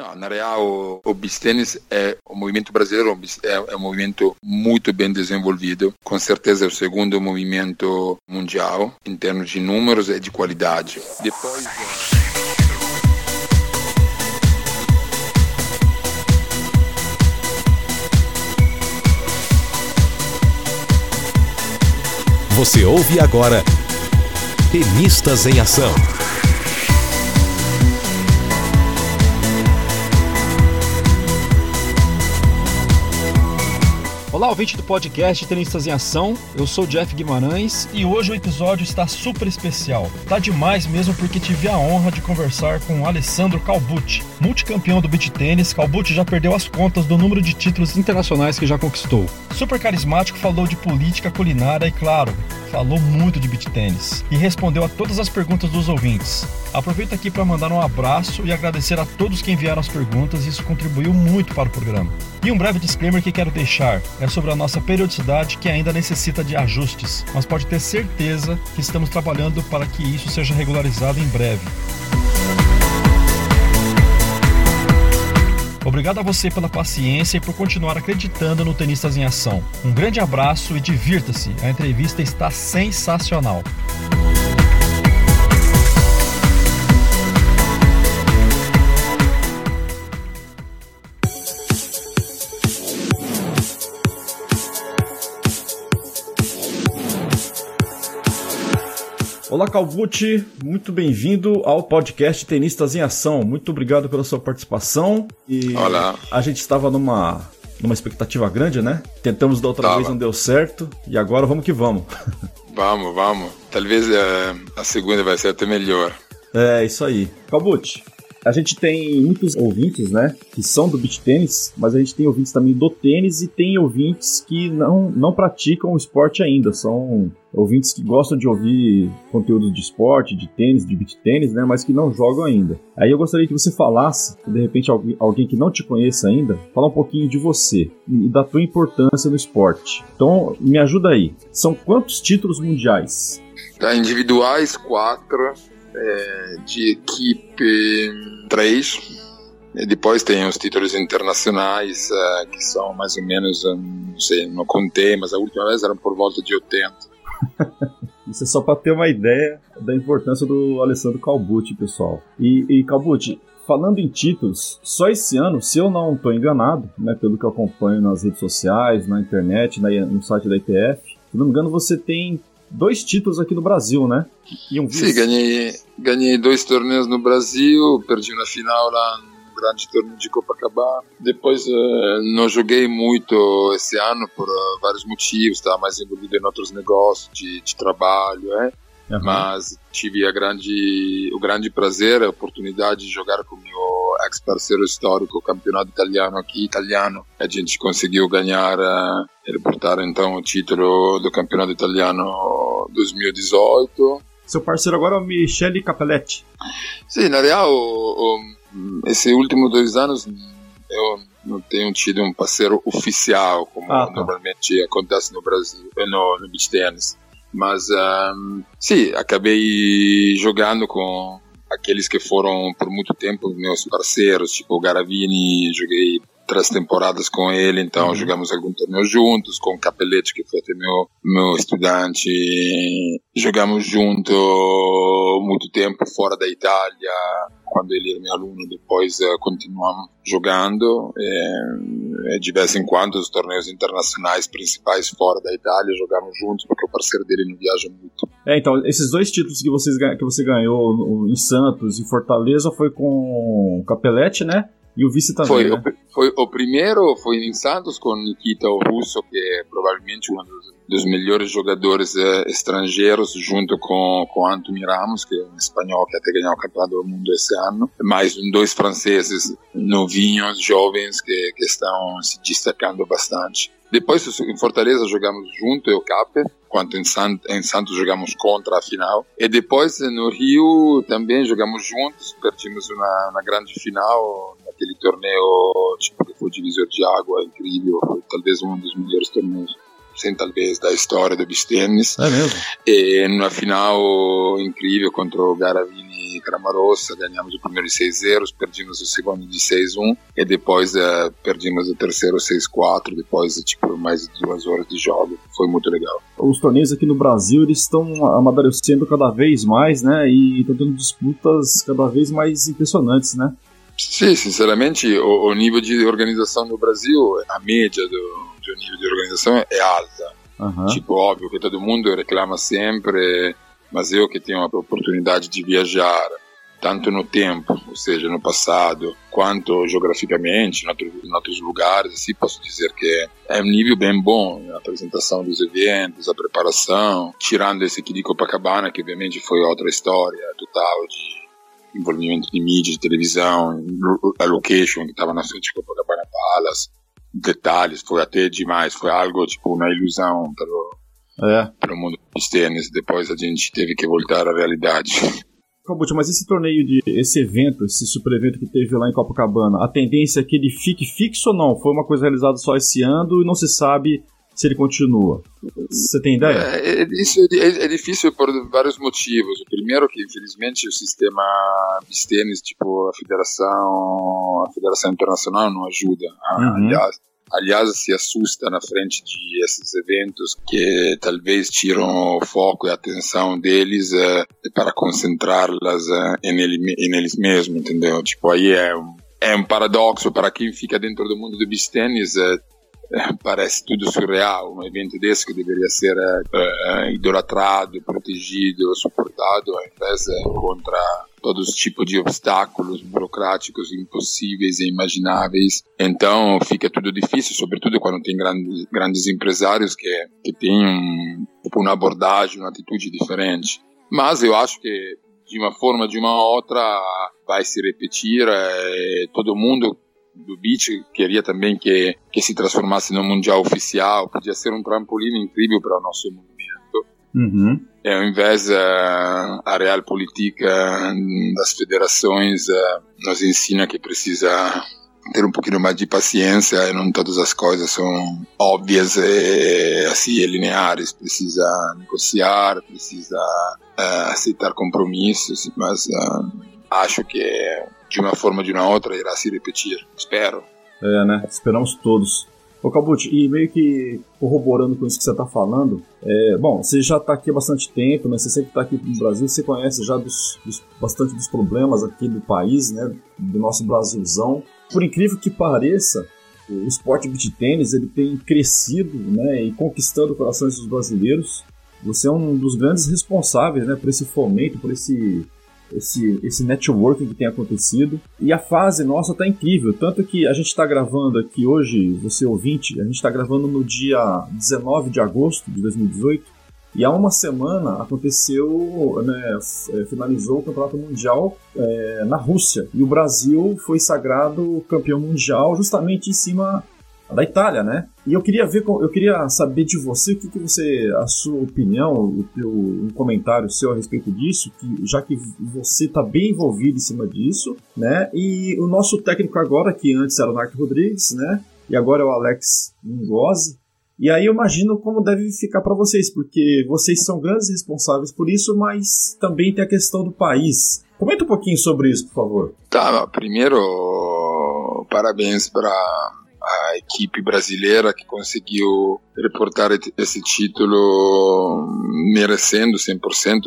Não, na real, o tennis é o movimento brasileiro é, é um movimento muito bem desenvolvido, com certeza é o segundo movimento mundial em termos de números e de qualidade. Depois Você ouve agora Tenistas em Ação. Olá, ouvinte do podcast Tenistas em Ação. Eu sou Jeff Guimarães e hoje o episódio está super especial. Tá demais mesmo porque tive a honra de conversar com Alessandro Calbucci, multicampeão do beach tênis. Calbucci já perdeu as contas do número de títulos internacionais que já conquistou. Super carismático, falou de política, culinária e, claro, falou muito de beach tênis e respondeu a todas as perguntas dos ouvintes. Aproveito aqui para mandar um abraço e agradecer a todos que enviaram as perguntas, isso contribuiu muito para o programa. E um breve disclaimer que quero deixar é sobre a nossa periodicidade que ainda necessita de ajustes, mas pode ter certeza que estamos trabalhando para que isso seja regularizado em breve. Obrigado a você pela paciência e por continuar acreditando no Tenistas em Ação. Um grande abraço e divirta-se, a entrevista está sensacional. Olá, Calvucci, muito bem-vindo ao podcast Tenistas em Ação. Muito obrigado pela sua participação. E Olá. A gente estava numa, numa expectativa grande, né? Tentamos da outra Tava. vez, não deu certo. E agora vamos que vamos. Vamos, vamos. Talvez é, a segunda vai ser até melhor. É, isso aí. Calbucci, a gente tem muitos ouvintes, né, que são do beach tênis, mas a gente tem ouvintes também do tênis e tem ouvintes que não, não praticam o esporte ainda, são ouvintes que gostam de ouvir conteúdo de esporte, de tênis, de beach tênis, né, mas que não jogam ainda. Aí eu gostaria que você falasse, de repente alguém, alguém que não te conheça ainda, falar um pouquinho de você e da tua importância no esporte. Então, me ajuda aí. São quantos títulos mundiais? Tá, individuais, quatro é, de equipe 3. E depois tem os títulos internacionais, uh, que são mais ou menos, não sei, não contei, mas a última vez eram por volta de 80. Isso é só para ter uma ideia da importância do Alessandro Calbucci, pessoal. E, e Calbucci, falando em títulos, só esse ano, se eu não estou enganado, né, pelo que eu acompanho nas redes sociais, na internet, na, no site da ITF, se não me engano, você tem dois títulos aqui no Brasil, né? E um. Sim, ganhei, ganhei dois torneios no Brasil, perdi na final lá no grande torneio de Copacabana. Depois uh, não joguei muito esse ano por uh, vários motivos, estava mais envolvido em outros negócios de, de trabalho, é? Uhum. Mas tive a grande, o grande prazer, a oportunidade de jogar com o meu ex-parceiro histórico, o campeonato italiano aqui, italiano. A gente conseguiu ganhar uh, e reportar então o título do campeonato italiano 2018. Seu parceiro agora é o Michele Capelletti. Sim, na real, esses últimos dois anos eu não tenho tido um parceiro oficial, como ah, tá. normalmente acontece no Brasil, no, no beach tennis. Mas, um, sim, acabei jogando com aqueles que foram por muito tempo meus parceiros, tipo o Garavini, joguei três temporadas com ele, então uhum. jogamos algum torneio juntos, com o Capelletti, que foi meu, meu estudante, jogamos junto muito tempo fora da Itália, quando ele era meu aluno, depois uh, continuamos jogando, e, e, de vez em quando os torneios internacionais principais fora da Itália jogamos juntos, porque o parceiro dele não viaja muito. É, então, esses dois títulos que, vocês, que você ganhou em Santos e Fortaleza foi com o Capelletti, né? E o vice também. Foi, né? o, foi o primeiro foi em Santos com Nikita Russo, que é provavelmente um dos, dos melhores jogadores eh, estrangeiros, junto com, com Anthony Ramos, que é um espanhol que até ganhou o campeonato do mundo esse ano. Mais dois franceses novinhos, jovens, que, que estão se destacando bastante. Depois em Fortaleza jogamos junto, eu o Cap, quanto em, Sant em Santos jogamos contra a final. E depois no Rio também jogamos juntos, perdemos uma, uma grande final naquele torneio tipo que foi divisor de água, incrível, foi talvez um dos melhores torneios sem talvez da história do beach tennis. É mesmo? E numa final incrível contra o Garavini de Cramarossa, ganhamos o primeiro de 6-0, perdemos o segundo de 6-1 e depois uh, perdemos o terceiro 6-4, depois de tipo, mais de duas horas de jogo. Foi muito legal. Os torneios aqui no Brasil, eles estão amadurecendo cada vez mais, né? E estão tendo disputas cada vez mais impressionantes, né? Sim, sinceramente, o, o, nível de organização no Brasil, a média do, do nível de organização é alta. Uhum. Tipo, óbvio que todo mundo reclama sempre, mas eu que tenho a oportunidade de viajar, tanto no tempo, ou seja, no passado, quanto geograficamente, em outros lugares, assim, posso dizer que é um nível bem bom, a apresentação dos eventos, a preparação, tirando esse aqui de Copacabana, que obviamente foi outra história total de envolvimento de mídia, de televisão, a location que estava na frente de Copacabana Palace, detalhes, foi até demais, foi algo tipo uma ilusão pelo, é. pelo mundo dos tênis, depois a gente teve que voltar à realidade. Cabute, mas esse torneio de esse evento, esse super evento que teve lá em Copacabana, a tendência é que ele fique fixo ou não? Foi uma coisa realizada só esse ano e não se sabe se ele continua. Você tem ideia? É, é, isso é, é, difícil por vários motivos. O primeiro que infelizmente o sistema de tênis, tipo a federação, a federação internacional não ajuda. Uhum. Aliás, aliás se assusta na frente de esses eventos que talvez tiram o foco e a atenção deles uh, para concentrá-las uh, em, ele, em eles mesmos, entendeu? Tipo aí é um, é um paradoxo para quem fica dentro do mundo do beach. Uh, parece tudo surreal. Um evento desse que deveria ser uh, idolatrado, protegido, suportado, ao invés de encontrar todos os tipos de obstáculos burocráticos impossíveis e imagináveis. Então fica tudo difícil, sobretudo quando tem grandes, grandes empresários que, que têm um, uma abordagem, uma atitude diferente. Mas eu acho que de uma forma de uma outra vai se repetir. É, todo mundo do beach queria também que, que se transformasse no mundial oficial, podia ser um trampolim incrível para o nosso movimento. Uhum. E, ao invés uh, a real política das federações uh, nos ensina que precisa ter um pouquinho mais de paciência e não todas as coisas são óbvias e assim lineares precisa negociar precisa uh, aceitar compromissos mas acho que de uma forma ou de uma outra irá se repetir. Espero. É, né? Esperamos todos. Ô Cabut, e meio que corroborando com isso que você está falando, é, bom, você já está aqui há bastante tempo, né? Você sempre está aqui no Brasil, você conhece já dos, dos, bastante dos problemas aqui do país, né? Do nosso Brasilzão. Por incrível que pareça, o esporte beat tênis ele tem crescido, né? E conquistando corações dos brasileiros. Você é um dos grandes responsáveis, né? Por esse fomento, por esse esse, esse networking que tem acontecido. E a fase nossa tá incrível. Tanto que a gente está gravando aqui hoje, você ouvinte, a gente está gravando no dia 19 de agosto de 2018. E há uma semana aconteceu, né, é, finalizou o Campeonato Mundial é, na Rússia. E o Brasil foi sagrado campeão mundial justamente em cima da Itália, né? E eu queria ver, eu queria saber de você o que, que você, a sua opinião, o teu, um comentário seu a respeito disso, que já que você está bem envolvido em cima disso, né? E o nosso técnico agora, que antes era o Narco Rodrigues, né? E agora é o Alex Ngozi. E aí eu imagino como deve ficar para vocês, porque vocês são grandes responsáveis por isso, mas também tem a questão do país. Comenta um pouquinho sobre isso, por favor. Tá, primeiro, parabéns para a equipe brasileira que conseguiu reportar esse título merecendo 100%,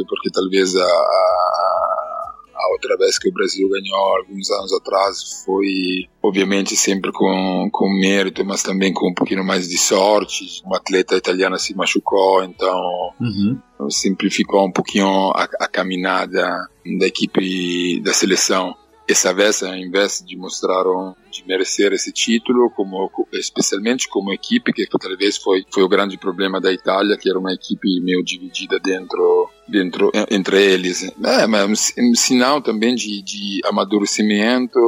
porque talvez a, a outra vez que o Brasil ganhou alguns anos atrás foi obviamente sempre com, com mérito, mas também com um pouquinho mais de sorte. Uma atleta italiana se machucou, então uhum. simplificou um pouquinho a, a caminhada da equipe da seleção. Essa vez, ao invés de mostrar de merecer esse título, como especialmente como equipe, que talvez foi foi o grande problema da Itália, que era uma equipe meio dividida dentro dentro entre eles. É, mas um sinal também de, de amadurecimento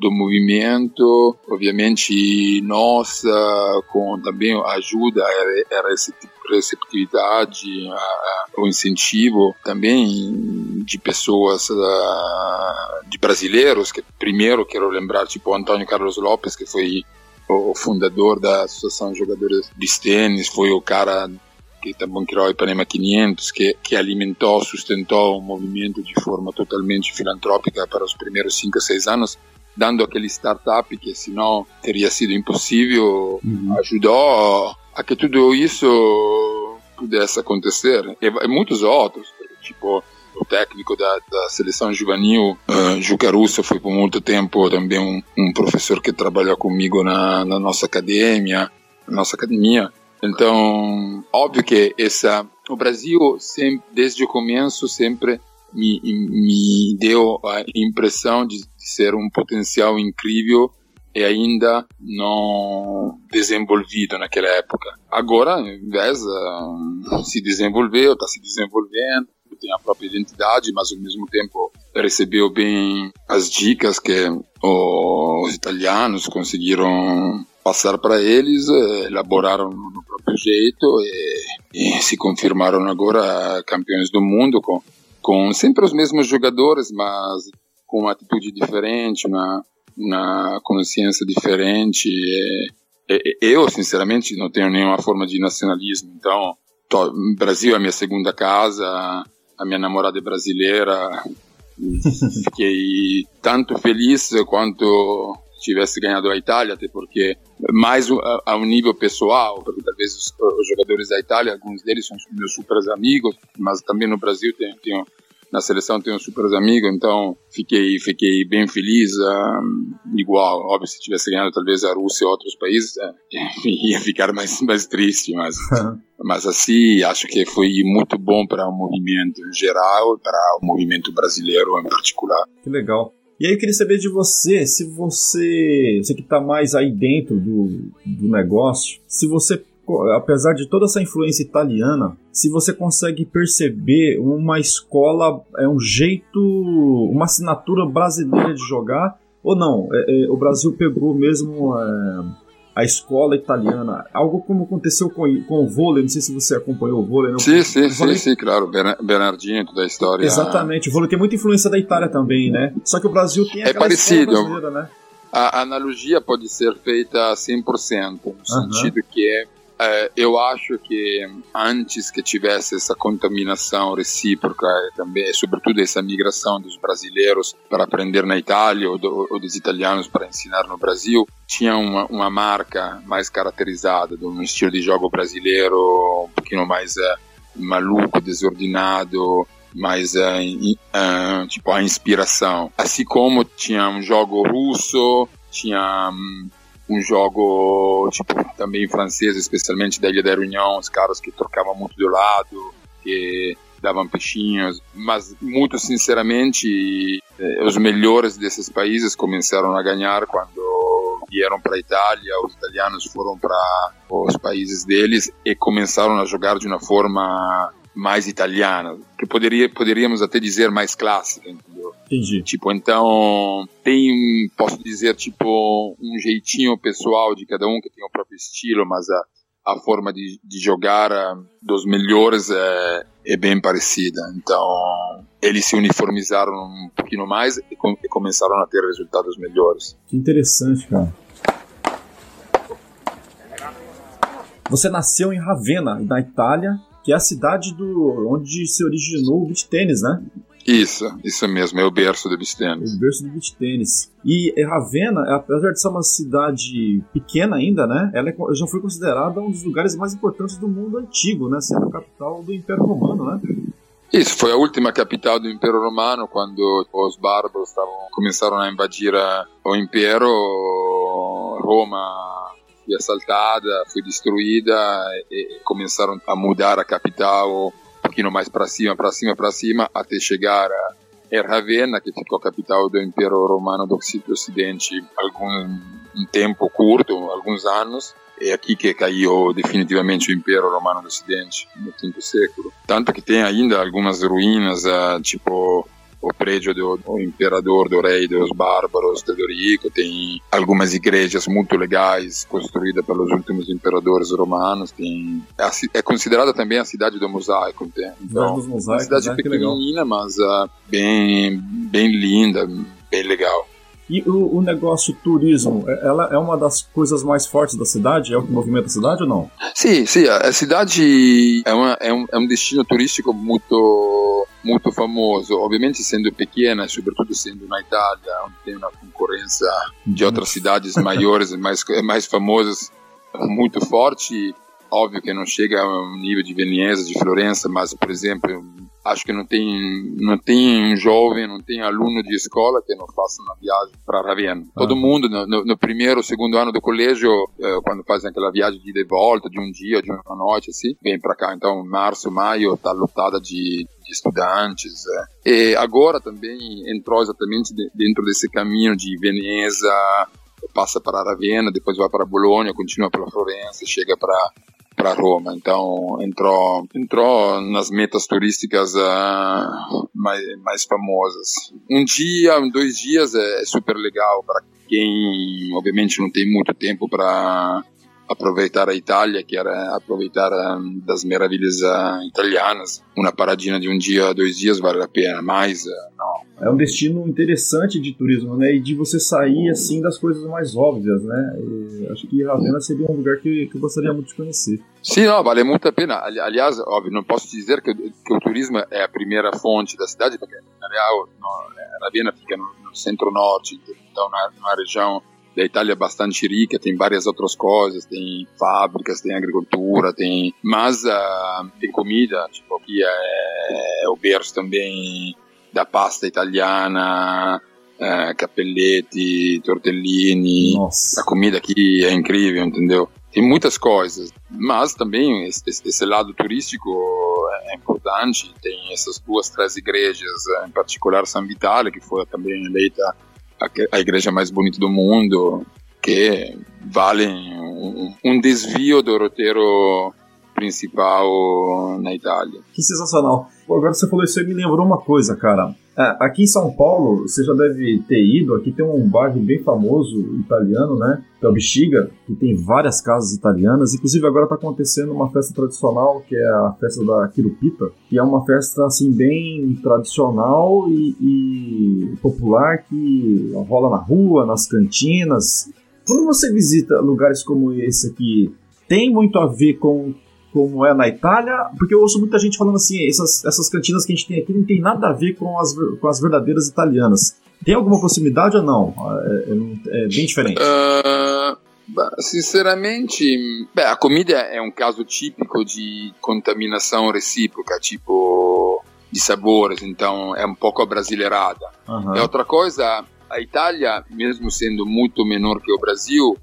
do movimento, obviamente nossa, com também a ajuda, tipo receptividade, a, a, o incentivo também de pessoas, uh, de brasileiros, que primeiro quero lembrar, tipo Antônio Carlos Lopes, que foi o fundador da Associação de Jogadores de Tênis, foi o cara criou o Ipanema 500, que, que alimentou, sustentou um movimento de forma totalmente filantrópica para os primeiros 5 ou 6 anos, dando aquele startup que senão teria sido impossível, uhum. ajudou a que tudo isso pudesse acontecer. E, e muitos outros, tipo o técnico da, da seleção juvenil, uh, Juca Russo, foi por muito tempo também um, um professor que trabalhou comigo na, na nossa academia, nossa academia. Então, óbvio que essa, o Brasil, sempre, desde o começo, sempre me, me deu a impressão de, ser um potencial incrível e ainda não desenvolvido naquela época. Agora, vez de se desenvolveu, está se desenvolvendo, tem a própria identidade, mas ao mesmo tempo recebeu bem as dicas que os italianos conseguiram passar para eles, eh, elaboraram no jeito e, e, se confirmaram agora campeões do mundo com, com sempre os mesmos jogadores, mas com uma atitude diferente, uma, uma consciência diferente. Eu, sinceramente, não tenho nenhuma forma de nacionalismo, então o Brasil é minha segunda casa, a minha namorada é brasileira. Fiquei tanto feliz quanto tivesse ganhado a Itália, até porque mais a, a um nível pessoal, porque talvez os, os, jogadores da Itália, alguns deles são meus super amigos, mas também no Brasil tem na seleção tenho super amigos, então fiquei fiquei bem feliz. Um, igual, óbvio, se tivesse ganhado talvez a Rússia ou outros países, é, ia ficar mais mais triste, mas mas assim acho que foi muito bom para o movimento em geral, para o movimento brasileiro em particular. Que legal. E aí eu queria saber de você, se você, você que está mais aí dentro do, do negócio, se você apesar de toda essa influência italiana, se você consegue perceber uma escola, é um jeito, uma assinatura brasileira de jogar, ou não? É, é, o Brasil pegou mesmo é, a escola italiana, algo como aconteceu com, com o vôlei, não sei se você acompanhou o vôlei. Não? Sim, sim, vôlei... sim, sim, claro, Bernardinho, toda a história. Exatamente, o vôlei tem muita influência da Itália também, né? Só que o Brasil tem é parecido. né? A analogia pode ser feita 100%, no uhum. sentido que é é, eu acho que antes que tivesse essa contaminação recíproca também, sobretudo essa migração dos brasileiros para aprender na Itália ou, do, ou dos italianos para ensinar no Brasil, tinha uma, uma marca mais caracterizada de um estilo de jogo brasileiro um pouquinho mais é, maluco, desordinado, mais é, é, tipo a inspiração. Assim como tinha um jogo russo, tinha hum, um jogo tipo também francês, especialmente da Ilha da Reunião, os caras que trocavam muito do lado, que davam peixinhos, mas muito sinceramente eh, os melhores desses países começaram a ganhar quando vieram para a Itália, os italianos foram para os países deles e começaram a jogar de uma forma mais italiana, que poderia, poderíamos até dizer mais clássica, entendeu? Entendi. Tipo, então tem, posso dizer, tipo, um jeitinho pessoal de cada um que tem o próprio estilo, mas a, a forma de, de jogar dos melhores é, é, bem parecida. Então, eles se uniformizaram um pouquinho mais e, com, e começaram a ter resultados melhores. Que interessante, cara. Você nasceu em Ravenna, na Itália, que é a cidade do onde se originou o beach tênis, né? Isso, isso mesmo, é o berço do beach tênis. O berço do beach tênis. E Ravenna, apesar de ser uma cidade pequena ainda, né? Ela é, já foi considerada um dos lugares mais importantes do mundo antigo, né? Sendo a capital do Império Romano, né? Isso, foi a última capital do Império Romano quando os bárbaros estavam, começaram a invadir o Império. Roma foi assaltada, foi destruída e começaram a mudar a capital um pouquinho mais para cima, para cima, para cima, até chegar a Ravenna, que ficou a capital do Império Romano do Ocidente algum um tempo curto, alguns anos. É aqui que caiu definitivamente o Império Romano do Ocidente, no quinto século. Tanto que tem ainda algumas ruínas, uh, tipo prédio do, do imperador, do rei dos bárbaros, Teodorico, tem algumas igrejas muito legais construídas pelos últimos imperadores romanos, tem é, é considerada também a cidade do mosaico, tem. Então, dos mosaicos, uma cidade né? pequenininha, mas uh, bem bem linda, bem legal. E o, o, negócio turismo, é, ela é uma das coisas mais fortes da cidade? É o que movimenta a cidade ou não? Sim, sim. A cidade é, uma, é, um, é um destino turístico muito muito famoso, obviamente sendo pequena, sobretudo sendo na Itália, onde tem uma concorrência de outras cidades maiores e mais, mais famosas muito forte. Óbvio que não chega ao nível de Veneza, de Florença, mas, por exemplo, acho que não tem, não tem um jovem, não tem aluno de escola que não faça uma viagem para Ravenna. Ah. Todo mundo, no, no, primeiro, segundo ano do colégio, eh, quando fazem aquela viagem de, volta, de um dia, de uma noite, assim, vem para cá. Então, março, maio, está lotada de, de estudantes. É. E agora também entrou exatamente dentro desse caminho de Veneza, passa para Ravenna, depois vai para Bolonha, continua pela Florença, chega para para Roma. Então entrou entrou nas metas turísticas uh, mais, mais famosas. Um dia, dois dias é, é super legal para quem obviamente não tem muito tempo para aproveitar a Itália, que era aproveitar um, das maravilhas uh, italianas. Uma paradinha de um dia, dois dias vale a pena, mas uh, não. É um destino interessante de turismo, né? E de você sair assim das coisas mais óbvias, né? E acho que Ravenna seria um lugar que, que eu gostaria muito de conhecer. Sim, não, vale muito a pena. Aliás, óbvio, não posso dizer que, que o turismo é a primeira fonte da cidade, porque na real, no, Ravenna fica no, no centro-norte, então na, na região da Itália é bastante rica, tem várias outras coisas, tem fábricas, tem agricultura, tem mas uh, tem comida, tipo aqui é, é o berço também da pasta italiana, uh, capelletti, tortellini, Nossa. a comida aqui é incrível, entendeu? Tem muitas coisas, mas também esse, esse lado turístico é importante. Tem essas duas, três igrejas, em particular San Vitale, que foi também eleita a, igreja mais bonita do mundo, que vale um, um desvio do roteiro principal na Itália. Que sensacional. Agora você falou isso e me lembrou uma coisa, cara. É, aqui em São Paulo, você já deve ter ido, aqui tem um bairro bem famoso italiano, né? Que é o Bexiga, que tem várias casas italianas. Inclusive agora está acontecendo uma festa tradicional, que é a festa da Quirupita, que é uma festa assim bem tradicional e, e popular que rola na rua, nas cantinas. Quando você visita lugares como esse aqui, tem muito a ver com como é na Itália, porque eu ouço muita gente falando assim, essas, essas cantinas que a gente tem aqui não tem nada a ver com as, com as verdadeiras italianas. Tem alguma proximidade ou não? É, é, é bem diferente. Uh, sinceramente, beh, a comida é um caso típico de contaminação recíproca, tipo de sabores, então é um pouco abrasileirada. Uhum. E outra coisa, a Itália, mesmo sendo muito menor que o Brasil,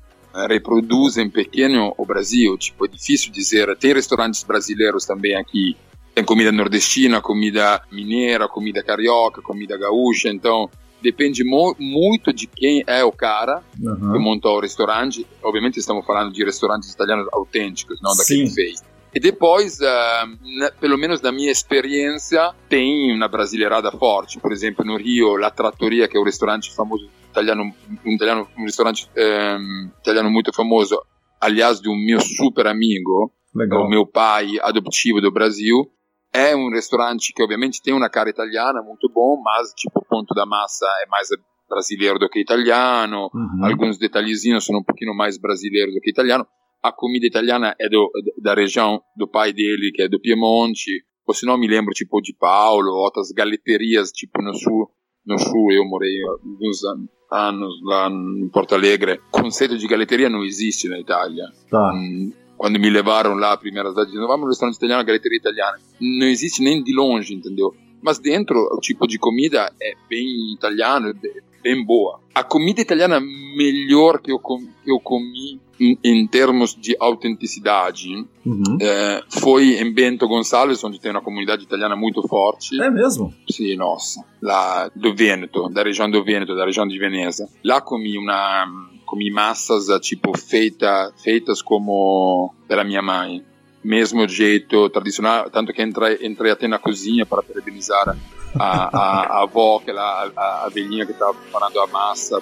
reproduzem pequeno o Brasil. Tipo, é difícil dizer. Tem restaurantes brasileiros também aqui. Tem comida nordestina, comida mineira, comida carioca, comida gaúcha. Então, depende mo muito de quem é o cara uhum. que montou o restaurante. Obviamente, estamos falando de restaurantes italianos autênticos, não daquele fez. E depois, uh, na, pelo menos na minha experiência, tem uma brasileirada forte. Por exemplo, no Rio, La Trattoria, que é o restaurante famoso italiano, um, italiano, um restaurante um, italiano muito famoso, aliás, de um meu super amigo, Legal. o meu pai adoptivo do Brasil. É um restaurante que, obviamente, tem uma cara italiana muito bom, mas, tipo, o ponto da massa é mais brasileiro do que italiano. Uhum. Alguns detalhezinhos são um pouquinho mais brasileiros do que italiano a comida italiana é do, da região do pai dele, que é do Piemonte, ou se não me lembro, tipo, de Paulo, outras galeterias, tipo, no sul, no sul eu morei alguns anos em Porto Alegre. Conceito de galeteria não existe na Itália. Tá. Hum, quando me levaram lá a primeira dizendo, vamos no restaurante italiano, galeteria italiana. Não existe nem de longe, entendeu? Mas dentro, o tipo de comida é bem italiano, bem boa. A comida italiana melhor que eu, com, eu comi em, em, termos de autenticidade uhum. é, foi em Bento Gonçalves, onde tem uma comunidade italiana muito forte. É mesmo? Sim, nossa. Lá do Vêneto, da região do Vêneto, da região de Veneza. Lá comi uma comi massas tipo feita, feitas como pela minha mãe mesmo jeito tradicional, tanto que entrei, entrei até na cozinha para parabenizar a, a, a avó, aquela, a, a velhinha que estava preparando a massa,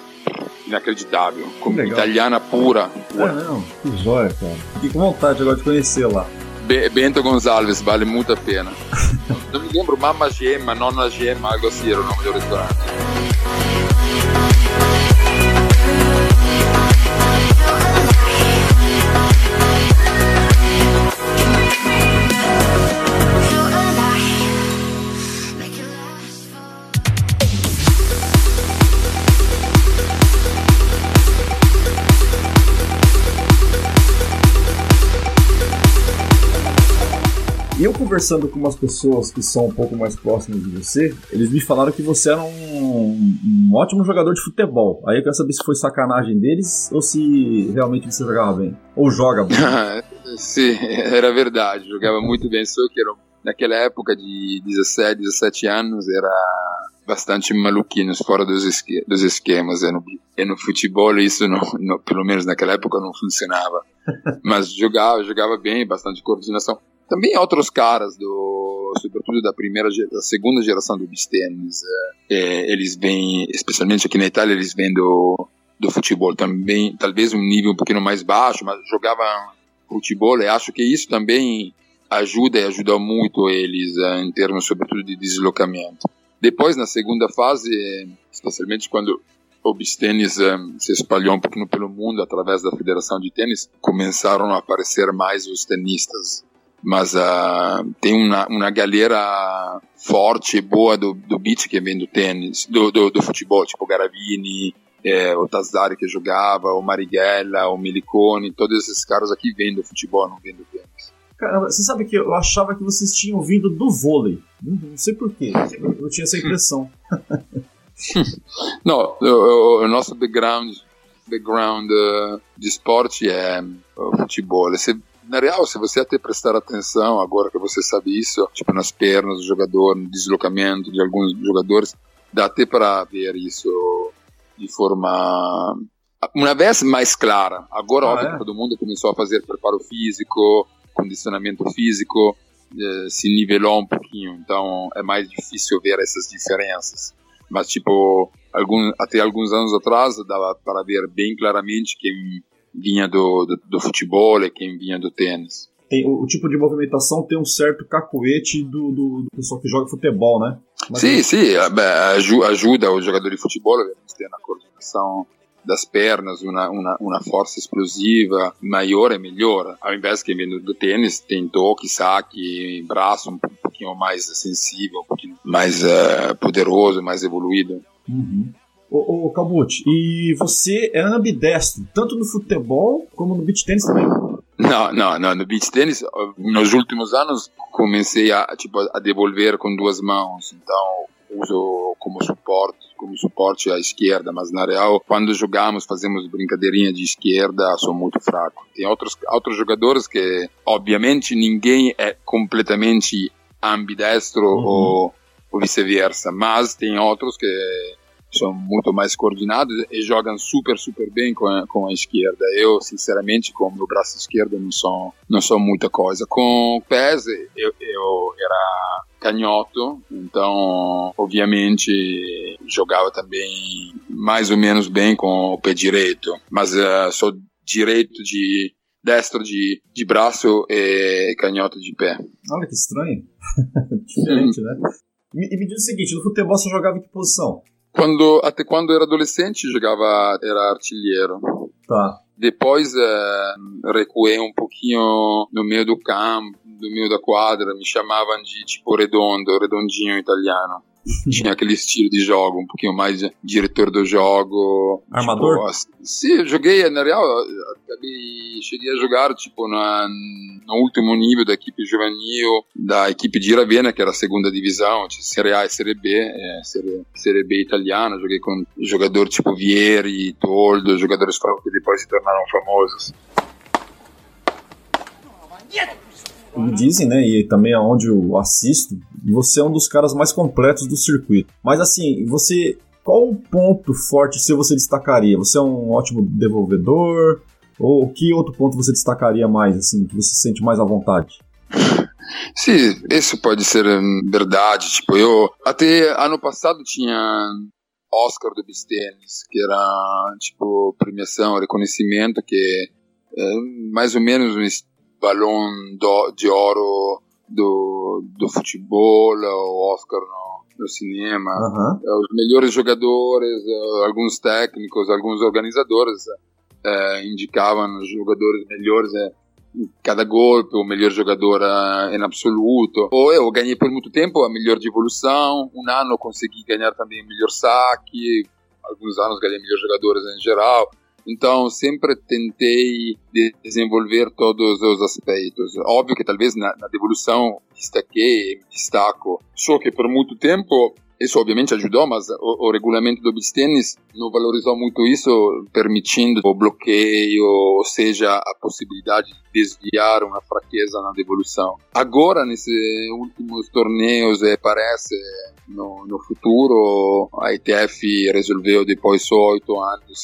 inacreditável, como italiana pura. pura. É, não, que joia, cara. Fiquei com vontade agora de conhecer lá. Bento Gonçalves, vale muito a pena. não me lembro, Mamma Gemma, Nonna Gemma, algo assim era o nome do restaurante. Conversando com umas pessoas que são um pouco mais próximas de você, eles me falaram que você era um, um ótimo jogador de futebol. Aí eu quero saber se foi sacanagem deles ou se realmente você jogava bem. Ou joga bem. Sim, era verdade. Jogava muito bem, só que era, naquela época de 17, 17 anos, era bastante maluquinhos fora dos, esque dos esquemas. E no, e no futebol isso, não, não, pelo menos naquela época, não funcionava. Mas jogava, jogava bem, bastante coordenação. Também outros caras, do, sobretudo da primeira, da segunda geração do beach é, é, eles vêm, especialmente aqui na Itália, eles vêm do, do futebol também, talvez um nível um pouquinho mais baixo, mas jogavam futebol e acho que isso também ajuda e ajuda muito eles é, em termos, sobretudo, de deslocamento. Depois, na segunda fase, especialmente quando o beach tênis se espalhou um pouquinho pelo mundo através da Federação de Tênis, começaram a aparecer mais os tenistas. Mas uh, tem uma, uma galera forte e boa do, do beach que vem do tênis, do, do, do futebol, tipo Garavini, é, o Tazzari que jogava, o Marighella, o Melicone, todos esses caras aqui vêm do futebol, não vêm do tênis. Caramba, você sabe que eu achava que vocês tinham vindo do vôlei. Não, não sei porquê. Eu, eu tinha essa impressão. não, o, o, nosso background, background uh, de esporte é o futebol. Você, na real, se você até prestar atenção, agora que você sabe isso, tipo nas pernas do jogador, no deslocamento de alguns jogadores, dá até para ver isso de forma uma vez mais clara. Agora, ah, óbvio, é? todo mundo começou a fazer preparo físico, condicionamento físico eh, se nivelou um pouquinho, então é mais difícil ver essas diferenças. Mas, tipo, algum, até alguns anos atrás dava para ver bem claramente quem vinha do, do, do futebol e quem vinha do tênis. Tem, o, o, tipo de movimentação tem um certo cacoete do, do, do pessoal que joga futebol, né? Mas sim, é... sim, ajuda o jogador de futebol a ter na coordenação das pernas, uma, uma, uma força explosiva maior e melhor. Ao invés que do, do tênis tem toque, saque, braço um pouquinho mais sensível, um pouquinho mais uh, poderoso, mais evoluído. Uhum. Ô, ô e você é ambidestro, tanto no futebol como no beach tênis também? Não, não, não. No beach tênis, nos últimos anos, comecei a, tipo, a devolver com duas mãos. Então, uso como suporte, como suporte à esquerda, mas na real, quando jogamos, fazemos brincadeirinha de esquerda, sou muito fraco. Tem outros, outros jogadores que, obviamente, ninguém é completamente ambidestro uhum. ou, ou vice-versa, mas tem outros que são muito mais coordenados e jogam super, super bem com a, com a esquerda. Eu, sinceramente, com o meu braço esquerdo, não sou, não sou muita coisa. Com o pés, eu, eu era canhoto, então, obviamente, jogava também mais ou menos bem com o pé direito, mas uh, sou direito de destro de, de braço e canhoto de pé. Olha que estranho. Diferente, né? E me diz o seguinte, no futebol você jogava em que posição? Quando, até quando era adolescente, jogava, era artilheiro. Tá. Depois é, recuei um pouquinho no meio do campo, no meio da quadra, me chamavam de tipo redondo, redondinho italiano. Tinha aquele estilo de jogo, um pouquinho mais diretor do jogo. Armador? Tipo, assim, sim, joguei, na real, cheguei a jogar tipo na, no último nível da equipe juvenil, da equipe de Ravenna, que era a segunda divisão, tipo, Serie A e Serie B, é, Serie, Serie B italiana. Joguei com jogador tipo Vieri, Toldo, jogadores que depois se tornaram famosos. Me dizem, né, e também aonde eu assisto, você é um dos caras mais completos do circuito. Mas assim, você qual ponto forte seu você destacaria? Você é um ótimo devolvedor? Ou que outro ponto você destacaria mais, assim, que você se sente mais à vontade? Sim, isso pode ser hum, verdade. Tipo, eu até ano passado tinha Oscar do Bistenis, que era tipo premiação, reconhecimento que é mais ou menos balão de ouro do, do futebol, o Oscar no, no cinema, uhum. os melhores jogadores, eh, alguns técnicos, alguns organizadores é, indicavam os jogadores melhores em cada golpe, o melhor jogador em absoluto. Ou eu ganhei por muito tempo a melhor de evolução, um ano consegui ganhar também o melhor saque, alguns anos ganhei melhores jogadores em geral. Então, sempre tentei desenvolver todos os aspectos. Óbvio que talvez na, na devolução destaquei, destaco, só que por muito tempo isso obviamente ajudou, mas o, o, regulamento do beach não valorizou muito isso, permitindo o bloqueio, ou seja, a possibilidade de desviar uma fraqueza na devolução. Agora, nesses últimos torneios, é, parece no, no futuro, a ITF resolveu depois de oito anos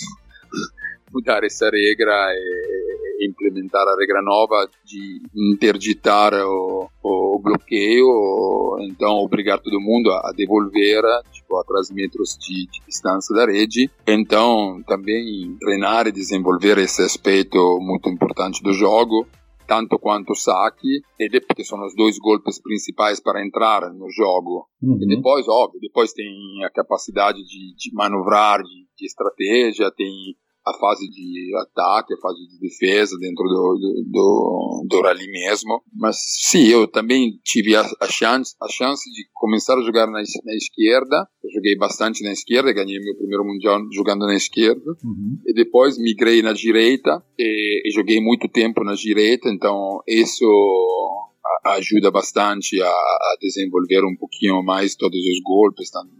mudar essa regra e implementar a regra nova de interditar o, o bloqueio, então obrigar todo mundo a devolver tipo, a 3 metros de, de distância da rede. Então também treinar e desenvolver esse aspecto muito importante do jogo tanto quanto o saque, e porque são os dois golpes principais para entrar no jogo. Uhum. E depois, óbvio, depois tem a capacidade de, de manobrar, de, de estratégia, tem a fase de ataque, a fase de defesa dentro do, do, do, do rally mesmo. Mas sim, eu também tive a, a, chance, a chance de começar a jogar na, na esquerda. Eu joguei bastante na esquerda, ganhei meu primeiro mundial jogando na esquerda. Uhum. E depois migrei na direita e, e joguei muito tempo na direita, então isso ajuda bastante a, a, desenvolver um pouquinho mais todos os golpes, tanto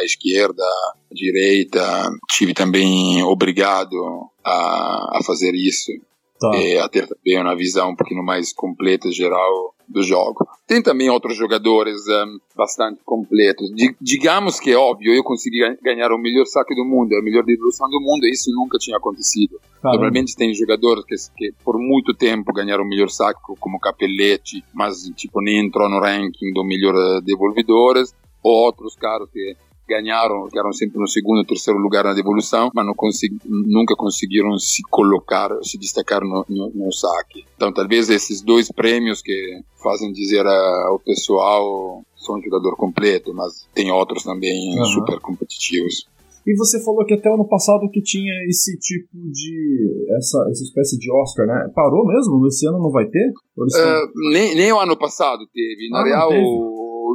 a esquerda, a direita. Tive também obrigado a, a fazer isso. Tá. E a ter também uma visão um pouquinho mais completa, geral, do jogo. Tem também outros jogadores um, bastante completos. D digamos que, óbvio, eu consegui ganhar o melhor saque do mundo, a melhor devolução do mundo, isso nunca tinha acontecido. Normalmente tem jogadores que, que, por muito tempo ganharam o melhor saque, como Capelletti, mas tipo, nem entrou no ranking do melhor eh, devolvedores. Ou outros caras que ganharam, ficaram sempre no segundo, terceiro lugar na devolução, mas consegui, nunca conseguiram se colocar, se destacar no, no, no, saque. Então, talvez esses dois prêmios que fazem dizer ao pessoal são um jogador completo, mas tem outros também uhum. super competitivos. E você falou que até o ano passado que tinha esse tipo de. essa, essa espécie de Oscar, né? Parou mesmo? Esse ano não vai ter? Uh, nem, nem o ano passado teve. Na ah, real,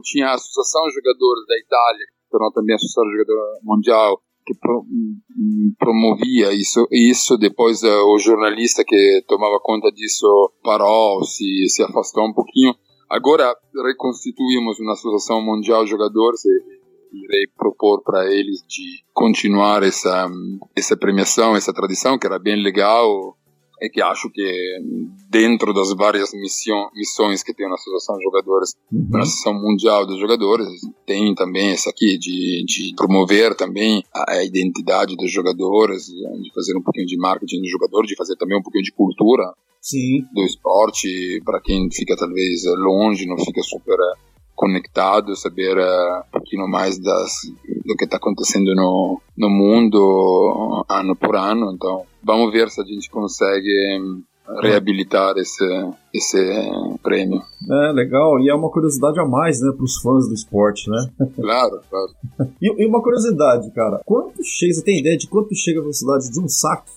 tinha a Associação de Jogadores da Itália, tornou também associado jogador mundial que pro, promovia isso isso depois uh, o jornalista que tomava conta disso parou se se afastou um pouquinho agora reconstituímos uma associação mundial de jogadores e irei propor para eles de continuar essa essa premiação essa tradição que era bem legal é que acho que dentro das várias missão, missões que tem na Associação de Jogadores, uhum. na Associação Mundial dos Jogadores, tem também essa aqui de, de promover também a, a, identidade dos jogadores, de fazer um pouquinho de marketing do jogador, de fazer também um pouquinho de cultura Sim. do esporte, para quem fica talvez longe, não fica super conectado, saber uh, um pouquinho mais das, do que está acontecendo no, no mundo ano por ano. Então, vamos ver se a gente consegue hum, reabilitar esse, esse prêmio. É, legal. E é uma curiosidade a mais, né, para os fãs do esporte, né? Claro, claro. e, e, uma curiosidade, cara. Quanto chega, você tem ideia de quanto chega a velocidade de um saque?